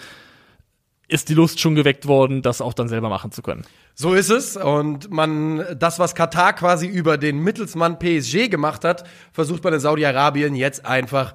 ist die Lust schon geweckt worden, das auch dann selber machen zu können. So ist es. Und man, das, was Katar quasi über den Mittelsmann PSG gemacht hat, versucht man in Saudi-Arabien jetzt einfach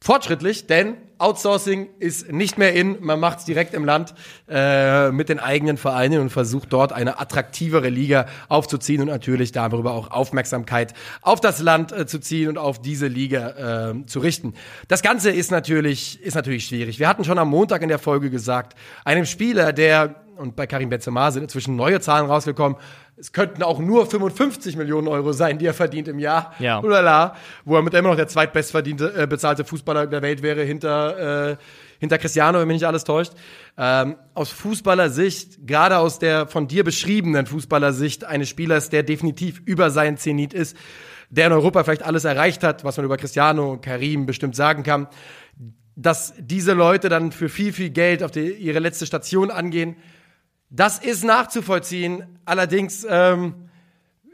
fortschrittlich, denn Outsourcing ist nicht mehr in. Man macht es direkt im Land äh, mit den eigenen Vereinen und versucht dort eine attraktivere Liga aufzuziehen und natürlich darüber auch Aufmerksamkeit auf das Land äh, zu ziehen und auf diese Liga äh, zu richten. Das Ganze ist natürlich, ist natürlich schwierig. Wir hatten schon am Montag in der Folge gesagt, einem Spieler, der und bei Karim Benzema sind inzwischen neue Zahlen rausgekommen. Es könnten auch nur 55 Millionen Euro sein, die er verdient im Jahr. Ja. Ulala, wo er mit immer noch der zweitbestverdiente äh, bezahlte Fußballer der Welt wäre hinter äh, hinter Cristiano, wenn mich nicht alles täuscht. Ähm, aus Fußballersicht, gerade aus der von dir beschriebenen Fußballersicht eines Spielers, der definitiv über seinen Zenit ist, der in Europa vielleicht alles erreicht hat, was man über Cristiano und Karim bestimmt sagen kann, dass diese Leute dann für viel, viel Geld auf die, ihre letzte Station angehen, das ist nachzuvollziehen. Allerdings ähm,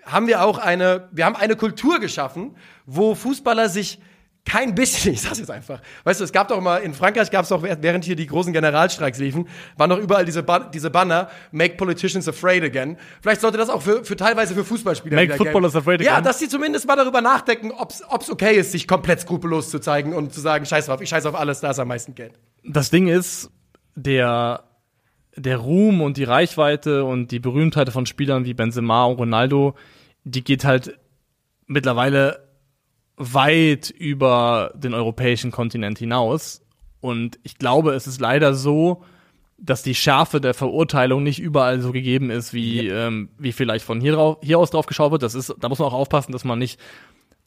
haben wir auch eine, wir haben eine Kultur geschaffen, wo Fußballer sich kein bisschen, ich sag's jetzt einfach. Weißt du, es gab doch mal, in Frankreich gab es doch, während hier die großen Generalstreiks liefen, waren doch überall diese, ba diese Banner, make politicians afraid again. Vielleicht sollte das auch für, für teilweise für Fußballspieler Make footballers afraid again. Ja, dass sie zumindest mal darüber nachdenken, ob's, ob's okay ist, sich komplett skrupellos zu zeigen und zu sagen, scheiß drauf, ich scheiß auf alles, da ist am meisten Geld. Das Ding ist, der der Ruhm und die Reichweite und die Berühmtheit von Spielern wie Benzema und Ronaldo, die geht halt mittlerweile weit über den europäischen Kontinent hinaus. Und ich glaube, es ist leider so, dass die Schärfe der Verurteilung nicht überall so gegeben ist, wie, yep. ähm, wie vielleicht von hier, drauf, hier aus drauf geschaut wird. Das ist, da muss man auch aufpassen, dass man nicht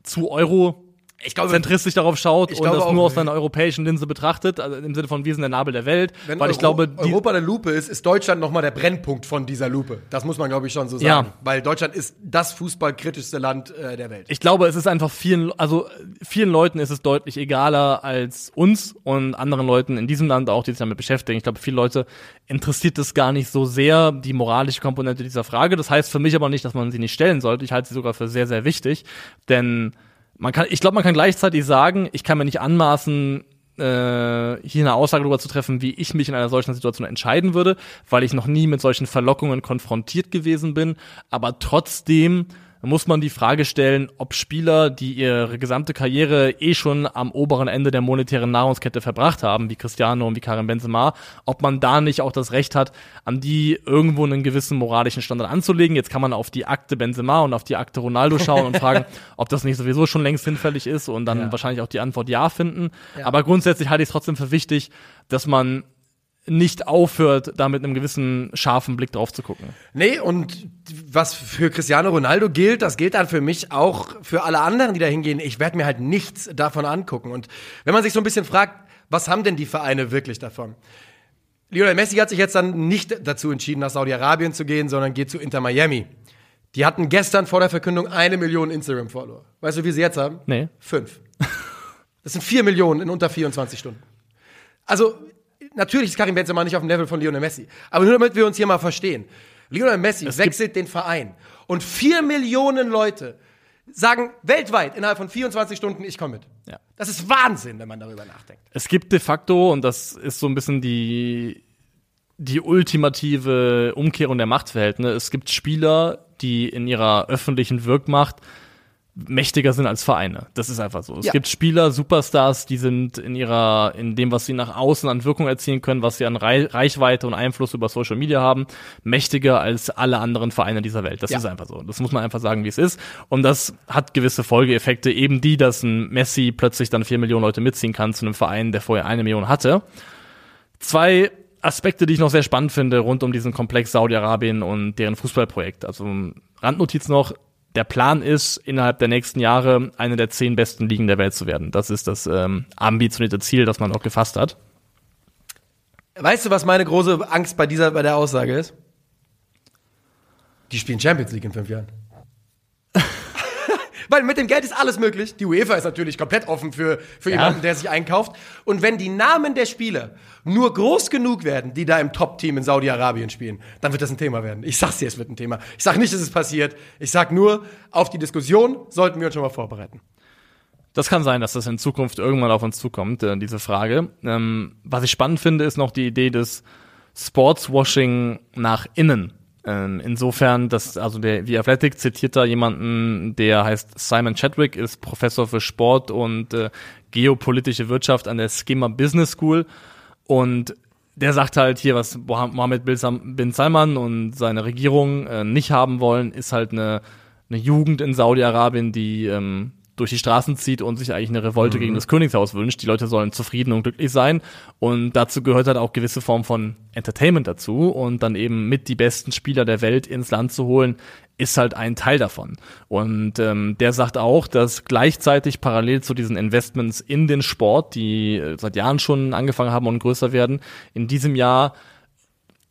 zu Euro ich glaube, zentristisch darauf schaut und das nur aus einer europäischen Linse betrachtet, also im Sinne von wir sind der Nabel der Welt, wenn weil Euro ich glaube, die Europa der Lupe ist, ist Deutschland nochmal der Brennpunkt von dieser Lupe. Das muss man glaube ich schon so sagen, ja. weil Deutschland ist das fußballkritischste Land äh, der Welt. Ich glaube, es ist einfach vielen, also vielen Leuten ist es deutlich egaler als uns und anderen Leuten in diesem Land auch, die sich damit beschäftigen. Ich glaube, viele Leute interessiert es gar nicht so sehr die moralische Komponente dieser Frage. Das heißt für mich aber nicht, dass man sie nicht stellen sollte. Ich halte sie sogar für sehr sehr wichtig, denn man kann, ich glaube, man kann gleichzeitig sagen, ich kann mir nicht anmaßen, äh, hier eine Aussage darüber zu treffen, wie ich mich in einer solchen Situation entscheiden würde, weil ich noch nie mit solchen Verlockungen konfrontiert gewesen bin. Aber trotzdem muss man die Frage stellen, ob Spieler, die ihre gesamte Karriere eh schon am oberen Ende der monetären Nahrungskette verbracht haben, wie Cristiano und wie Karim Benzema, ob man da nicht auch das Recht hat, an die irgendwo einen gewissen moralischen Standard anzulegen. Jetzt kann man auf die Akte Benzema und auf die Akte Ronaldo schauen und fragen, ob das nicht sowieso schon längst hinfällig ist und dann ja. wahrscheinlich auch die Antwort ja finden. Ja. Aber grundsätzlich halte ich es trotzdem für wichtig, dass man nicht aufhört, da mit einem gewissen scharfen Blick drauf zu gucken. Nee, und was für Cristiano Ronaldo gilt, das gilt dann für mich auch für alle anderen, die da hingehen. Ich werde mir halt nichts davon angucken. Und wenn man sich so ein bisschen fragt, was haben denn die Vereine wirklich davon? Lionel Messi hat sich jetzt dann nicht dazu entschieden, nach Saudi-Arabien zu gehen, sondern geht zu Inter Miami. Die hatten gestern vor der Verkündung eine Million Instagram-Follower. Weißt du, wie sie jetzt haben? Nee. Fünf. Das sind vier Millionen in unter 24 Stunden. Also, natürlich ist Karim Benzema nicht auf dem Level von Lionel Messi. Aber nur damit wir uns hier mal verstehen. Lionel Messi es wechselt den Verein. Und vier Millionen Leute sagen weltweit innerhalb von 24 Stunden, ich komme mit. Ja. Das ist Wahnsinn, wenn man darüber nachdenkt. Es gibt de facto, und das ist so ein bisschen die, die ultimative Umkehrung der Machtverhältnisse. Es gibt Spieler, die in ihrer öffentlichen Wirkmacht mächtiger sind als Vereine. Das ist einfach so. Es ja. gibt Spieler, Superstars, die sind in ihrer, in dem, was sie nach außen an Wirkung erzielen können, was sie an Reichweite und Einfluss über Social Media haben, mächtiger als alle anderen Vereine dieser Welt. Das ja. ist einfach so. Das muss man einfach sagen, wie es ist. Und das hat gewisse Folgeeffekte, eben die, dass ein Messi plötzlich dann vier Millionen Leute mitziehen kann zu einem Verein, der vorher eine Million hatte. Zwei Aspekte, die ich noch sehr spannend finde, rund um diesen Komplex Saudi-Arabien und deren Fußballprojekt. Also Randnotiz noch, der Plan ist, innerhalb der nächsten Jahre eine der zehn besten Ligen der Welt zu werden. Das ist das ähm, ambitionierte Ziel, das man auch gefasst hat. Weißt du, was meine große Angst bei dieser, bei der Aussage ist? Die spielen Champions League in fünf Jahren. Weil mit dem Geld ist alles möglich. Die UEFA ist natürlich komplett offen für, für ja. jemanden, der sich einkauft. Und wenn die Namen der Spieler nur groß genug werden, die da im Top-Team in Saudi-Arabien spielen, dann wird das ein Thema werden. Ich sag's dir, es wird ein Thema. Ich sag nicht, dass es passiert. Ich sag nur, auf die Diskussion sollten wir uns schon mal vorbereiten. Das kann sein, dass das in Zukunft irgendwann auf uns zukommt, äh, diese Frage. Ähm, was ich spannend finde, ist noch die Idee des Sportswashing nach innen. Ähm, insofern, dass, also der, wie Athletic zitiert da jemanden, der heißt Simon Chadwick, ist Professor für Sport und äh, geopolitische Wirtschaft an der Schema Business School. Und der sagt halt hier, was Mohammed bin Salman und seine Regierung äh, nicht haben wollen, ist halt eine, eine Jugend in Saudi-Arabien, die ähm, durch die Straßen zieht und sich eigentlich eine Revolte mhm. gegen das Königshaus wünscht. Die Leute sollen zufrieden und glücklich sein. Und dazu gehört halt auch gewisse Form von Entertainment dazu. Und dann eben mit die besten Spieler der Welt ins Land zu holen, ist halt ein Teil davon. Und ähm, der sagt auch, dass gleichzeitig parallel zu diesen Investments in den Sport, die äh, seit Jahren schon angefangen haben und größer werden, in diesem Jahr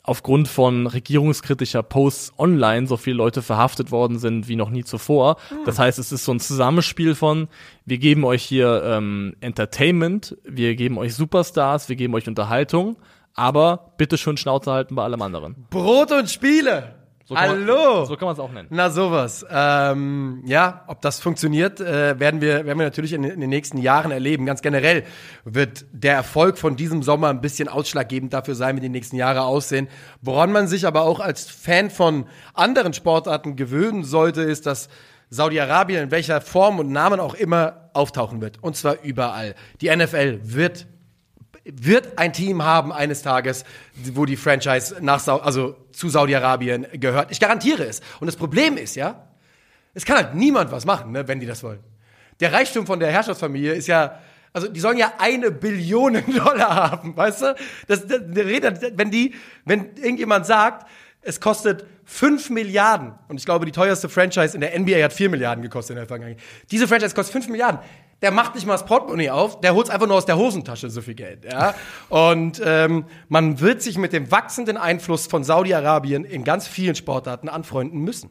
aufgrund von regierungskritischer Posts online so viele Leute verhaftet worden sind wie noch nie zuvor. Das heißt, es ist so ein Zusammenspiel von, wir geben euch hier ähm, Entertainment, wir geben euch Superstars, wir geben euch Unterhaltung, aber bitte schön Schnauze halten bei allem anderen. Brot und Spiele! So kann Hallo! Man, so kann man es auch nennen. Na sowas. Ähm, ja, ob das funktioniert, äh, werden, wir, werden wir natürlich in, in, den nächsten Jahren erleben. Ganz generell wird der Erfolg von diesem Sommer ein bisschen ausschlaggebend dafür sein, wie die nächsten Jahre aussehen. Woran man sich aber auch als Fan von anderen Sportarten gewöhnen sollte, ist, dass Saudi-Arabien in welcher Form und Namen auch immer auftauchen wird. Und zwar überall. Die NFL wird wird ein Team haben eines Tages, wo die Franchise nach Sa also zu Saudi-Arabien gehört. Ich garantiere es. Und das Problem ist ja, es kann halt niemand was machen, ne, wenn die das wollen. Der Reichtum von der Herrschaftsfamilie ist ja, also die sollen ja eine Billion Dollar haben, weißt du? Das, das, wenn die, wenn irgendjemand sagt, es kostet 5 Milliarden, und ich glaube, die teuerste Franchise in der NBA hat 4 Milliarden gekostet in der Vergangenheit. Diese Franchise kostet 5 Milliarden der macht nicht mal das Portemonnaie auf, der holt einfach nur aus der Hosentasche so viel Geld. Ja? Und ähm, man wird sich mit dem wachsenden Einfluss von Saudi-Arabien in ganz vielen Sportarten anfreunden müssen.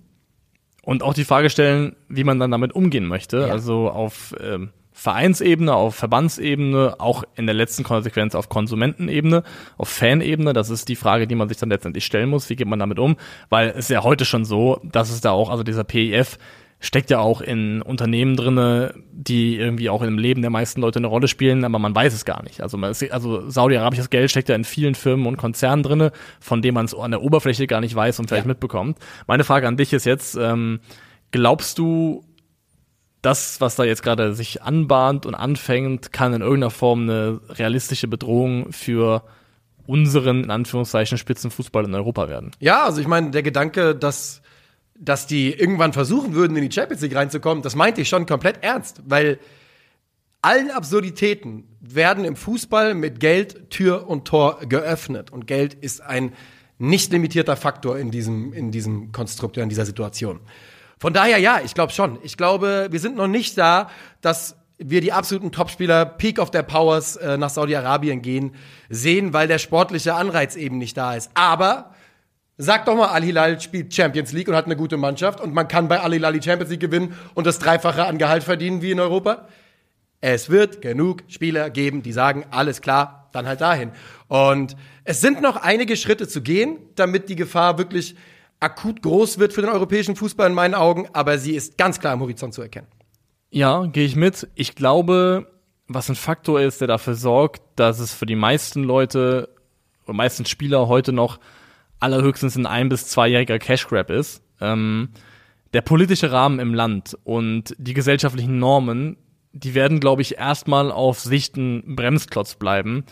Und auch die Frage stellen, wie man dann damit umgehen möchte. Ja. Also auf ähm, Vereinsebene, auf Verbandsebene, auch in der letzten Konsequenz auf Konsumentenebene, auf Fanebene. Das ist die Frage, die man sich dann letztendlich stellen muss. Wie geht man damit um? Weil es ist ja heute schon so, dass es da auch, also dieser PIF, steckt ja auch in Unternehmen drinne, die irgendwie auch im Leben der meisten Leute eine Rolle spielen, aber man weiß es gar nicht. Also, man ist, also saudi-arabisches Geld steckt ja in vielen Firmen und Konzernen drinne, von denen man es an der Oberfläche gar nicht weiß und vielleicht ja. mitbekommt. Meine Frage an dich ist jetzt, ähm, glaubst du, das, was da jetzt gerade sich anbahnt und anfängt, kann in irgendeiner Form eine realistische Bedrohung für unseren, in Anführungszeichen, Spitzenfußball in Europa werden? Ja, also ich meine, der Gedanke, dass dass die irgendwann versuchen würden, in die Champions League reinzukommen, das meinte ich schon komplett ernst, weil allen Absurditäten werden im Fußball mit Geld Tür und Tor geöffnet und Geld ist ein nicht limitierter Faktor in diesem in diesem Konstrukt in dieser Situation. Von daher ja, ich glaube schon. Ich glaube, wir sind noch nicht da, dass wir die absoluten Topspieler Peak of their Powers äh, nach Saudi-Arabien gehen sehen, weil der sportliche Anreiz eben nicht da ist. Aber Sag doch mal, Al-Hilal spielt Champions League und hat eine gute Mannschaft und man kann bei Al-Hilal die Champions League gewinnen und das Dreifache an Gehalt verdienen wie in Europa. Es wird genug Spieler geben, die sagen, alles klar, dann halt dahin. Und es sind noch einige Schritte zu gehen, damit die Gefahr wirklich akut groß wird für den europäischen Fußball in meinen Augen, aber sie ist ganz klar am Horizont zu erkennen. Ja, gehe ich mit. Ich glaube, was ein Faktor ist, der dafür sorgt, dass es für die meisten Leute oder meisten Spieler heute noch allerhöchstens ein ein- bis zweijähriger Cash Grab ist. Ähm, der politische Rahmen im Land und die gesellschaftlichen Normen, die werden, glaube ich, erstmal auf Sicht ein Bremsklotz bleiben,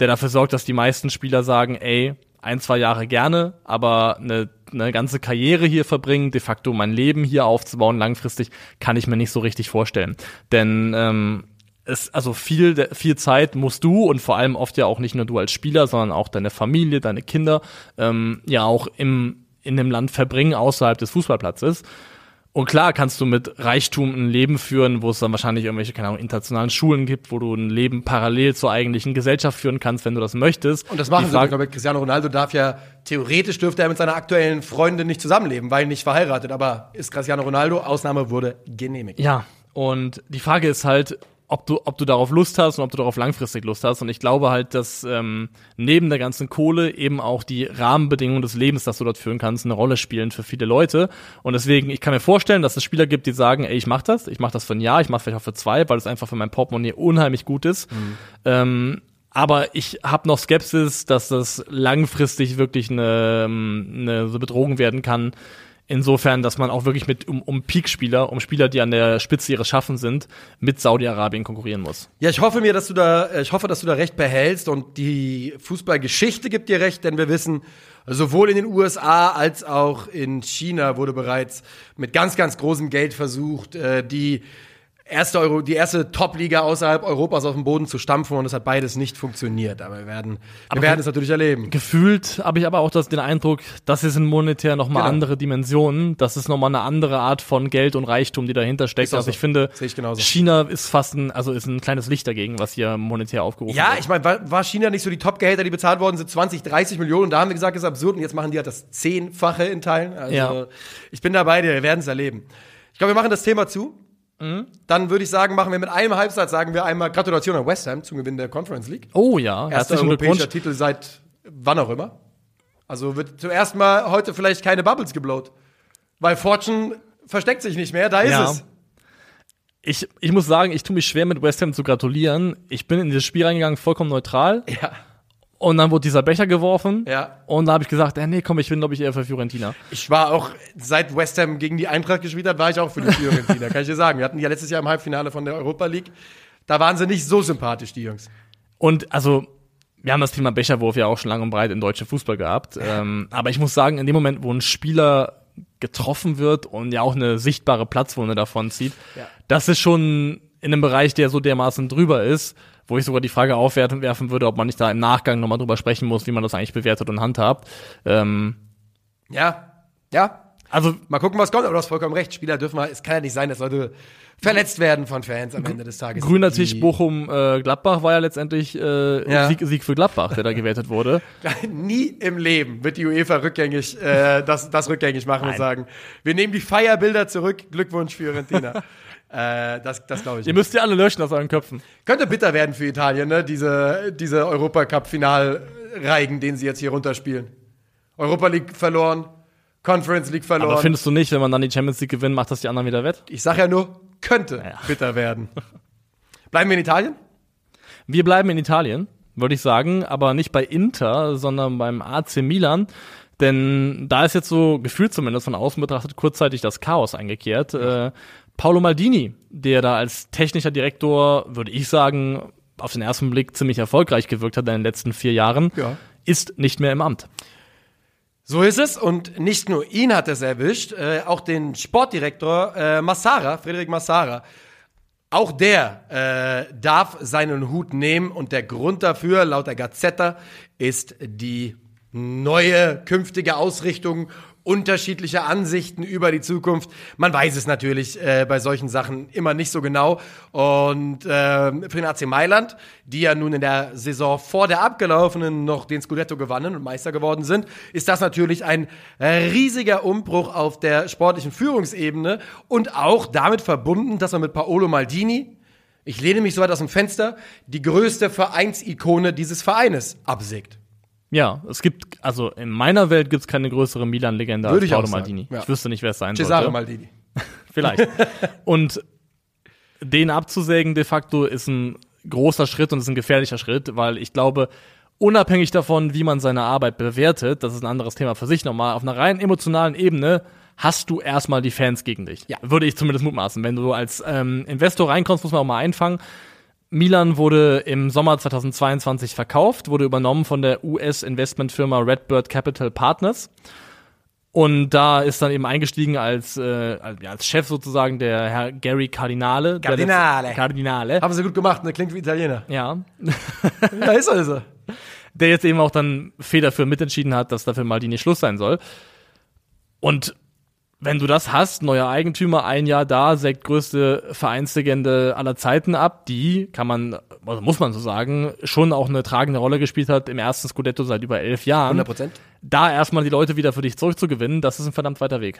der dafür sorgt, dass die meisten Spieler sagen, ey, ein, zwei Jahre gerne, aber eine, eine ganze Karriere hier verbringen, de facto mein Leben hier aufzubauen, langfristig, kann ich mir nicht so richtig vorstellen. Denn ähm, es, also viel, viel Zeit musst du und vor allem oft ja auch nicht nur du als Spieler, sondern auch deine Familie, deine Kinder, ähm, ja auch im, in dem Land verbringen außerhalb des Fußballplatzes. Und klar kannst du mit Reichtum ein Leben führen, wo es dann wahrscheinlich irgendwelche, keine Ahnung, internationalen Schulen gibt, wo du ein Leben parallel zur eigentlichen Gesellschaft führen kannst, wenn du das möchtest. Und das machen sie. Ich glaube, Cristiano Ronaldo darf ja, theoretisch dürfte er mit seiner aktuellen Freundin nicht zusammenleben, weil nicht verheiratet. Aber ist Cristiano Ronaldo, Ausnahme wurde genehmigt. Ja. Und die Frage ist halt, ob du, ob du darauf Lust hast und ob du darauf langfristig Lust hast. Und ich glaube halt, dass ähm, neben der ganzen Kohle eben auch die Rahmenbedingungen des Lebens, das du dort führen kannst, eine Rolle spielen für viele Leute. Und deswegen, ich kann mir vorstellen, dass es Spieler gibt, die sagen, ey, ich mach das, ich mach das für ein Jahr, ich mach vielleicht auch für zwei, weil es einfach für mein Portemonnaie unheimlich gut ist. Mhm. Ähm, Aber ich habe noch Skepsis, dass das langfristig wirklich eine, eine so Bedrohung werden kann. Insofern, dass man auch wirklich mit um, um Peak-Spieler, um Spieler, die an der Spitze ihres Schaffen sind, mit Saudi-Arabien konkurrieren muss. Ja, ich hoffe mir, dass du da, ich hoffe, dass du da recht behältst und die Fußballgeschichte gibt dir recht, denn wir wissen, sowohl in den USA als auch in China wurde bereits mit ganz, ganz großem Geld versucht, äh, die erste Euro, die erste Top-Liga außerhalb Europas auf den Boden zu stampfen und es hat beides nicht funktioniert. Aber wir werden, wir Aber werden es natürlich erleben. Gefühlt habe ich aber auch das, den Eindruck, das ist in monetär nochmal Genau. andere Dimensionen. Das ist nochmal eine andere Art von Geld und Reichtum, die dahinter steckt. Auch Also ich so. finde, ich. China ist fast ein, also ist ein kleines Licht dagegen, was hier monetär aufgerufen Ja, wird. ich meine, war, war China nicht so die Top-Gehälter, die bezahlt worden sind, 20, 30 Millionen? Und da haben wir gesagt, das ist absurd. Und jetzt machen die halt das Zehnfache in Teilen. Also, Ja. ich bin dabei, wir werden es erleben. Ich glaube, wir machen das Thema zu. Mhm. Dann würde ich sagen, machen wir mit einem Halbsatz, sagen wir einmal Gratulation an West Ham zum Gewinn der Conference League. Oh ja, Erster europäischer. Titel seit wann auch immer. Also wird zum ersten Mal heute vielleicht keine Bubbles geblowt. Weil Fortune versteckt sich nicht mehr, da ist Ja. es. Ich, ich muss sagen, ich tue mich schwer mit West Ham zu gratulieren. Ich bin in dieses Spiel reingegangen vollkommen neutral Ja. Und dann wurde dieser Becher geworfen Ja. und da habe ich gesagt, äh, nee, komm, ich bin glaube ich eher für Fiorentina. Ich war auch, seit West Ham gegen die Eintracht gespielt hat, war ich auch für die Fiorentina, kann ich dir sagen. Wir hatten ja letztes Jahr im Halbfinale von der Europa League. Da waren sie nicht so sympathisch, die Jungs. Und also, wir haben das Thema Becherwurf ja auch schon lang und breit im deutschen Fußball gehabt. Ähm, aber ich muss sagen, in dem Moment, wo ein Spieler getroffen wird und ja auch eine sichtbare Platzwunde davon zieht, Ja. das ist schon in einem Bereich, der so dermaßen drüber ist, wo ich sogar die Frage aufwerfen werfen würde, ob man nicht da im Nachgang nochmal drüber sprechen muss, wie man das eigentlich bewertet und handhabt. Ähm, Ja. Ja. also Mal gucken, was kommt. Aber du hast vollkommen recht. Spieler dürfen mal, es kann ja nicht sein, dass Leute verletzt werden von Fans am Ende des Tages. grüner Tisch Bochum äh, Gladbach war ja letztendlich äh, Ja. Sieg, Sieg für Gladbach, der da gewertet wurde. Nie im Leben wird die UEFA rückgängig, äh, das, das rückgängig machen und sagen, wir nehmen die Feierbilder zurück. Glückwunsch, Fiorentina. äh, das das glaube ich. Ihr nicht. müsst ja alle löschen aus euren Köpfen. Könnte bitter werden für Italien, ne? Diese, diese Europacup-Finalreigen, den sie jetzt hier runterspielen. Europa League verloren, Conference League verloren. Aber findest du nicht, wenn man dann die Champions League gewinnt, macht das die anderen wieder wett? ich sag ja nur, könnte Ja. bitter werden. Bleiben wir in Italien? Wir bleiben in Italien, würde ich sagen, aber nicht bei Inter, sondern beim AC Milan. Denn da ist jetzt so gefühlt zumindest von außen betrachtet kurzzeitig das Chaos eingekehrt. Äh, Paolo Maldini, der da als technischer Direktor, würde ich sagen, auf den ersten Blick ziemlich erfolgreich gewirkt hat in den letzten vier Jahren, Ja. ist nicht mehr im Amt. So ist es und nicht nur ihn hat es erwischt, äh, auch den Sportdirektor äh, Massara, Friedrich Massara. Auch der äh, darf seinen Hut nehmen und der Grund dafür, laut der Gazzetta, ist die neue künftige Ausrichtung unterschiedliche Ansichten über die Zukunft. Man weiß es natürlich äh, bei solchen Sachen immer nicht so genau. Und äh, für den AC Mailand, die ja nun in der Saison vor der abgelaufenen noch den Scudetto gewannen und Meister geworden sind, ist das natürlich ein riesiger Umbruch auf der sportlichen Führungsebene und auch damit verbunden, dass man mit Paolo Maldini, ich lehne mich so weit aus dem Fenster, die größte Vereinsikone dieses Vereines absägt. Ja, es gibt, also in meiner Welt gibt es keine größere Milan-Legende als Paolo Maldini. ja. Ich wüsste nicht, wer es sein Cesare sollte. Maldini. Vielleicht. und den abzusägen de facto ist ein großer Schritt und ist ein gefährlicher Schritt, weil ich glaube, unabhängig davon, wie man seine Arbeit bewertet, das ist ein anderes Thema für sich nochmal, auf einer rein emotionalen Ebene hast du erstmal die Fans gegen dich. Ja. Würde ich zumindest mutmaßen. Wenn du als ähm, Investor reinkommst, muss man auch mal einfangen. Milan wurde im Sommer 2022 verkauft, wurde übernommen von der US-Investmentfirma Redbird Capital Partners. Und da ist dann eben eingestiegen als, äh, als, Chef sozusagen der Herr Gary Cardinale. Cardinale. Cardinale. Haben sie gut gemacht, ne? Klingt wie Italiener. Ja. Ja, ist er, ist er. Der jetzt eben auch dann federführend mitentschieden hat, dass dafür Maldini Schluss sein soll. Und wenn du das hast, neuer Eigentümer, ein Jahr da, sägt größte Vereinslegende aller Zeiten ab, die, kann man, also muss man so sagen, schon auch eine tragende Rolle gespielt hat im ersten Scudetto seit über elf Jahren. 100 Prozent. Da erstmal die Leute wieder für dich zurückzugewinnen, das ist ein verdammt weiter Weg.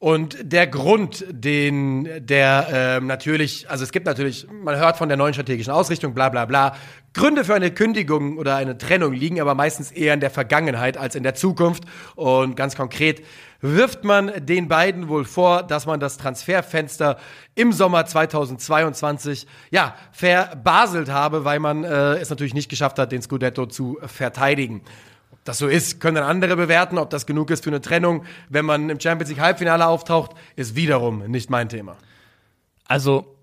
Und der Grund, den der ähm, natürlich, also es gibt natürlich, man hört von der neuen strategischen Ausrichtung, bla bla bla. Gründe für eine Kündigung oder eine Trennung liegen aber meistens eher in der Vergangenheit als in der Zukunft. Und ganz konkret wirft man den beiden wohl vor, dass man das Transferfenster im Sommer 2022 ja verbaselt habe, weil man äh, es natürlich nicht geschafft hat, den Scudetto zu verteidigen das so ist, können dann andere bewerten, ob das genug ist für eine Trennung. Wenn man im Champions League Halbfinale auftaucht, ist wiederum nicht mein Thema. Also,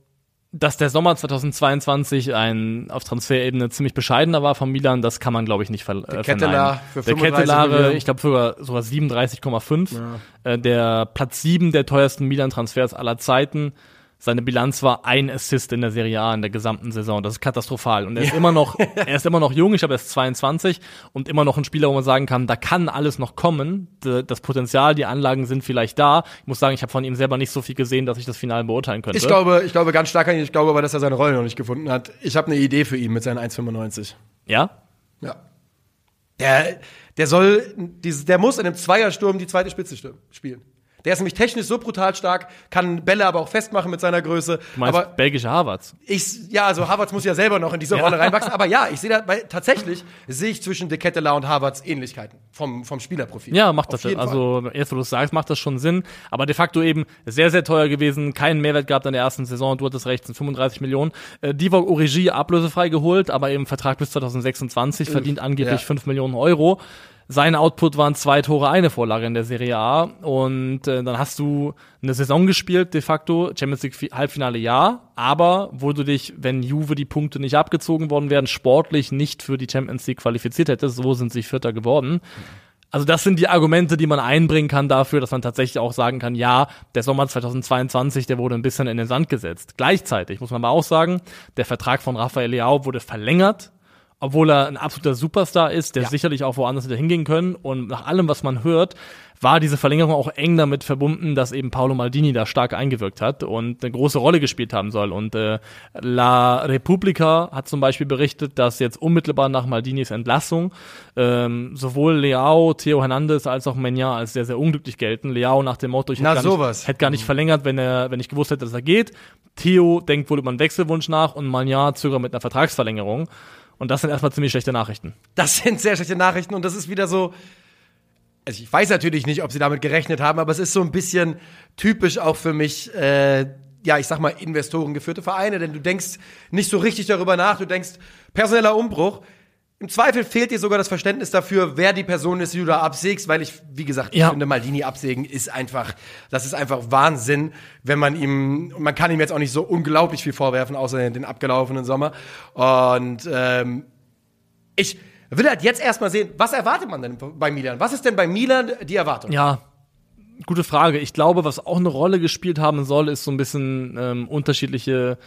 dass der Sommer 2022 ein auf Transferebene ziemlich bescheidener war von Milan, das kann man glaube ich nicht ver der äh, Ketteler für Der Kettelare, ich glaube sogar sogar 37,5. Ja. Äh, der Platz 7 der teuersten Milan Transfers aller Zeiten. Seine Bilanz war ein Assist in der Serie A in der gesamten Saison. Das ist katastrophal. Und er ist immer noch, er ist immer noch jung. Ich glaube, er ist 22 und immer noch ein Spieler, wo man sagen kann, da kann alles noch kommen. Das Potenzial, die Anlagen sind vielleicht da. Ich muss sagen, ich habe von ihm selber nicht so viel gesehen, dass ich das Finale beurteilen könnte. Ich glaube, ich glaube ganz stark an ihn. Ich glaube aber, dass er seine Rolle noch nicht gefunden hat. Ich habe eine Idee für ihn mit seinen 1,95. Ja? Ja. Der, der soll, der muss in einem Zweiersturm die zweite Spitze spielen. Der ist nämlich technisch so brutal stark, kann Bälle aber auch festmachen mit seiner Größe. Du meinst aber belgische Harvards? Ich, ja, also Harvards muss ja selber noch in diese Rolle reinwachsen. Aber ja, ich sehe da, weil tatsächlich sehe ich zwischen De Ketteler und Harvards Ähnlichkeiten vom, vom Spielerprofil. Ja, macht das. Also, erst wo du es sagst, macht das schon Sinn. Aber de facto eben sehr, sehr teuer gewesen, keinen Mehrwert gehabt in der ersten Saison. Du hattest recht, sind 35 Millionen. Äh, Divock Origi ablösefrei geholt, aber eben Vertrag bis 2026, verdient angeblich ja. 5 Millionen Euro. Sein Output waren zwei Tore, eine Vorlage in der Serie A. Und äh, dann hast du eine Saison gespielt, de facto. Champions League Halbfinale ja. Aber wo du dich, wenn Juve die Punkte nicht abgezogen worden wären, sportlich nicht für die Champions League qualifiziert hättest, so sind sie Vierter geworden. Also das sind die Argumente, die man einbringen kann dafür, dass man tatsächlich auch sagen kann, ja, der Sommer 2022, der wurde ein bisschen in den Sand gesetzt. Gleichzeitig muss man aber auch sagen, der Vertrag von Rafael Leao wurde verlängert obwohl er ein absoluter Superstar ist, der ja. sicherlich auch woanders hätte hingehen können. Und nach allem, was man hört, war diese Verlängerung auch eng damit verbunden, dass eben Paolo Maldini da stark eingewirkt hat und eine große Rolle gespielt haben soll. Und äh, La Repubblica hat zum Beispiel berichtet, dass jetzt unmittelbar nach Maldinis Entlassung ähm, sowohl Leao, Theo Hernandez als auch Menya als sehr, sehr unglücklich gelten. Leao nach dem Motto, ich hätte gar, nicht, hätte gar nicht verlängert, wenn er, wenn ich gewusst hätte, dass er geht. Theo denkt wohl über einen Wechselwunsch nach und Manya zögert mit einer Vertragsverlängerung. Und das sind erstmal ziemlich schlechte Nachrichten. Das sind sehr schlechte Nachrichten und das ist wieder so. Also ich weiß natürlich nicht, ob sie damit gerechnet haben, aber es ist so ein bisschen typisch auch für mich, äh, ja, ich sag mal, investorengeführte Vereine, denn du denkst nicht so richtig darüber nach, du denkst, personeller Umbruch, im Zweifel fehlt dir sogar das Verständnis dafür, wer die Person ist, die du da absägst, weil ich, wie gesagt, ich ja. finde, Maldini absägen ist einfach, das ist einfach Wahnsinn, wenn man ihm, man kann ihm jetzt auch nicht so unglaublich viel vorwerfen, außer den abgelaufenen Sommer. Und ähm, ich will halt jetzt erstmal sehen, was erwartet man denn bei Milan? Was ist denn bei Milan die Erwartung? Ja, gute Frage. Ich glaube, was auch eine Rolle gespielt haben soll, ist so ein bisschen ähm, unterschiedliche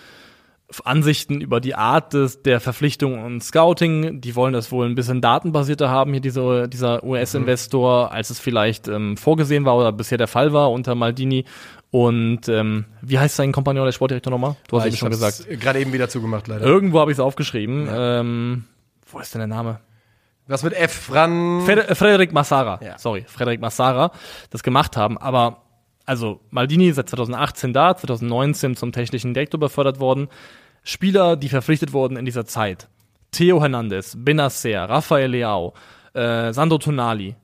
Ansichten über die Art des, der Verpflichtung und Scouting. Die wollen das wohl ein bisschen datenbasierter haben, hier diese, dieser US-Investor, mhm. als es vielleicht ähm, vorgesehen war oder bisher der Fall war unter Maldini. Und ähm, wie heißt sein Kompagnon, der Sportdirektor nochmal? Du hast ah, eben schon gesagt. Gerade eben wieder zugemacht, leider. Irgendwo habe ich es aufgeschrieben. Ja. Ähm, wo ist denn der Name? Was mit F. Fran? Frederik Massara. Ja. Sorry, Frederik Massara, das gemacht haben. Aber also Maldini seit 2018 da, 2019 zum technischen Direktor befördert worden. Spieler, die verpflichtet wurden in dieser Zeit. Theo Hernandez, Benacer, Rafael Leao, äh, Sandro Tonali.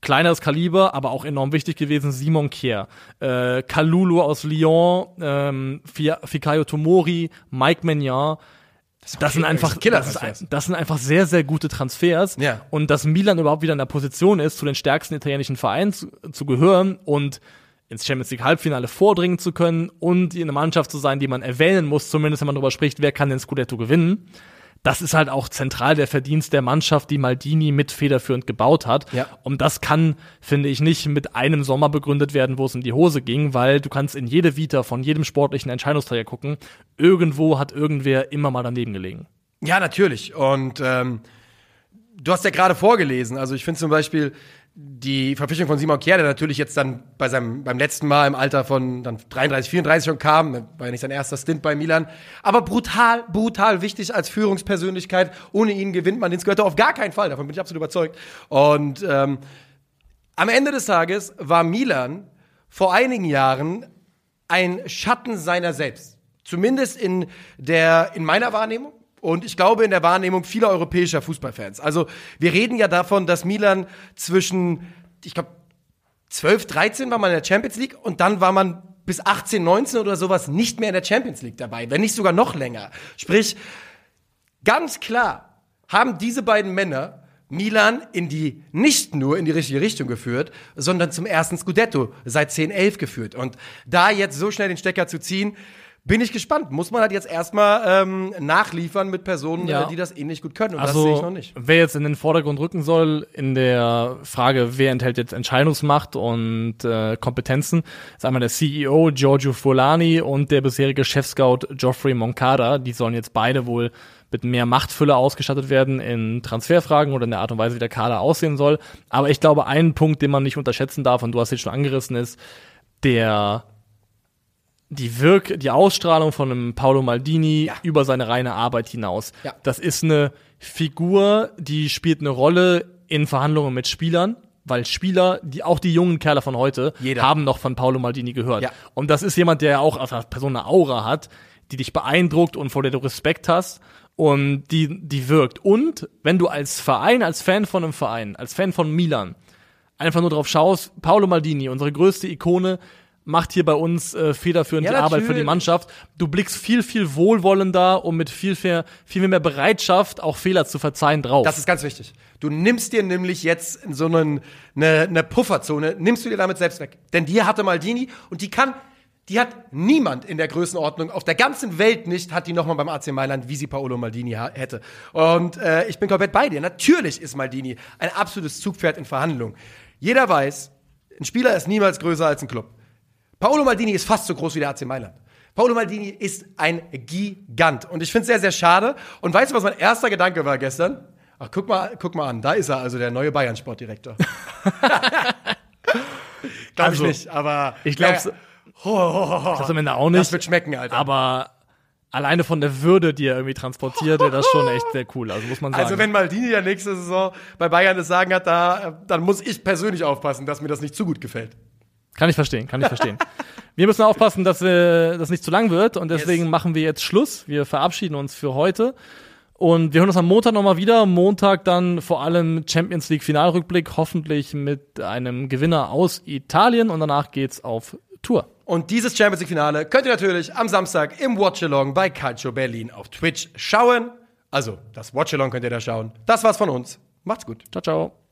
Kleineres Kaliber, aber auch enorm wichtig gewesen, Simon Kier, äh, Kalulu aus Lyon, ähm, Fikayo Tomori, Mike Maignan, das, das sind einfach, das, ist, das, sind einfach sehr, sehr gute Transfers. Ja. Und dass Milan überhaupt wieder in der Position ist, zu den stärksten italienischen Vereinen zu, zu gehören und ins Champions League Halbfinale vordringen zu können und eine Mannschaft zu sein, die man erwähnen muss, zumindest wenn man darüber spricht, wer kann den Scudetto gewinnen. Das ist halt auch zentral der Verdienst der Mannschaft, die Maldini mit federführend gebaut hat. Ja. Und das kann, finde ich, nicht mit einem Sommer begründet werden, wo es in die Hose ging, weil du kannst in jede Vita von jedem sportlichen Entscheidungsträger gucken. Irgendwo hat irgendwer immer mal daneben gelegen. Ja, natürlich. Und ähm, du hast ja gerade vorgelesen. Also ich finde zum Beispiel, die Verpflichtung von Simon Kier, der natürlich jetzt dann bei seinem, beim letzten Mal im Alter von dann 33, 34 schon kam, war ja nicht sein erster Stint bei Milan, aber brutal, brutal wichtig als Führungspersönlichkeit. Ohne ihn gewinnt man den Skirter auf gar keinen Fall, davon bin ich absolut überzeugt. Und ähm, am Ende des Tages war Milan vor einigen Jahren ein Schatten seiner selbst. Zumindest in der, in meiner Wahrnehmung. Und ich glaube in der Wahrnehmung vieler europäischer Fußballfans. Also wir reden ja davon, dass Milan zwischen, ich glaube, 12, 13 war man in der Champions League und dann war man bis 18, 19 oder sowas nicht mehr in der Champions League dabei, wenn nicht sogar noch länger. Sprich, ganz klar haben diese beiden Männer Milan in die, nicht nur in die richtige Richtung geführt, sondern zum ersten Scudetto seit 10, 11 geführt. Und da jetzt so schnell den Stecker zu ziehen, bin ich gespannt. Muss man halt jetzt erstmal ähm, nachliefern mit Personen, Ja. äh, die das ähnlich gut können. Und Also, das sehe ich noch nicht. wer jetzt in den Vordergrund rücken soll in der Frage, wer enthält jetzt Entscheidungsmacht und äh, Kompetenzen, ist einmal der CEO Giorgio Fulani und der bisherige Chefscout Geoffrey Moncada. Die sollen jetzt beide wohl mit mehr Machtfülle ausgestattet werden in Transferfragen oder in der Art und Weise, wie der Kader aussehen soll. Aber ich glaube, ein Punkt, den man nicht unterschätzen darf, und du hast jetzt schon angerissen, ist der die Wirk, die Ausstrahlung von einem Paolo Maldini Ja. über seine reine Arbeit hinaus. Ja. Das ist eine Figur, die spielt eine Rolle in Verhandlungen mit Spielern, weil Spieler, die auch die jungen Kerle von heute, Jeder. haben noch von Paolo Maldini gehört. Ja. Und das ist jemand, der ja auch als Person eine Aura hat, die dich beeindruckt und vor der du Respekt hast und die, die wirkt. Und wenn du als Verein, als Fan von einem Verein, als Fan von Milan, einfach nur drauf schaust, Paolo Maldini, unsere größte Ikone, macht hier bei uns äh, federführend Ja, die Arbeit für die. Mannschaft. Du blickst viel, viel wohlwollender und mit viel, viel, viel mehr Bereitschaft, auch Fehler zu verzeihen drauf. Das ist ganz wichtig. Du nimmst dir nämlich jetzt so einen, eine, eine Pufferzone, nimmst du dir damit selbst weg. Denn die hatte Maldini und die kann, die hat niemand in der Größenordnung auf der ganzen Welt nicht, hat die nochmal beim AC Mailand, wie sie Paolo Maldini hätte. Und äh, ich bin komplett bei dir. Natürlich ist Maldini ein absolutes Zugpferd in Verhandlungen. Jeder weiß, ein Spieler ist niemals größer als ein Club. Paolo Maldini ist fast so groß wie der AC Mailand. Paolo Maldini ist ein Gigant. Und ich finde es sehr, sehr schade. Und weißt du, was mein erster Gedanke war gestern? Ach, guck mal, guck mal an. Da ist er, also der neue Bayern-Sportdirektor. Glaube Also, ich nicht, aber. ich Ja, ho, ho, ho. das am Ende auch nicht. Das wird schmecken, Alter. aber alleine von der Würde, die er irgendwie transportiert, wäre das schon echt sehr cool. Also muss man sagen. also, wenn Maldini ja nächste Saison bei Bayern das Sagen hat, da, dann muss ich persönlich aufpassen, dass mir das nicht zu gut gefällt. Kann ich verstehen, kann ich verstehen. Wir müssen aufpassen, dass äh, das nicht zu lang wird und deswegen Yes. machen wir jetzt Schluss. Wir verabschieden uns für heute und wir hören uns am Montag nochmal wieder. Montag dann vor allem Champions League Finalrückblick, hoffentlich mit einem Gewinner aus Italien und danach geht's auf Tour. Und dieses Champions League Finale könnt ihr natürlich am Samstag im Watchalong bei Calcio Berlin auf Twitch schauen. Also, das Watchalong könnt ihr da schauen. Das war's von uns. Macht's gut. Ciao, ciao.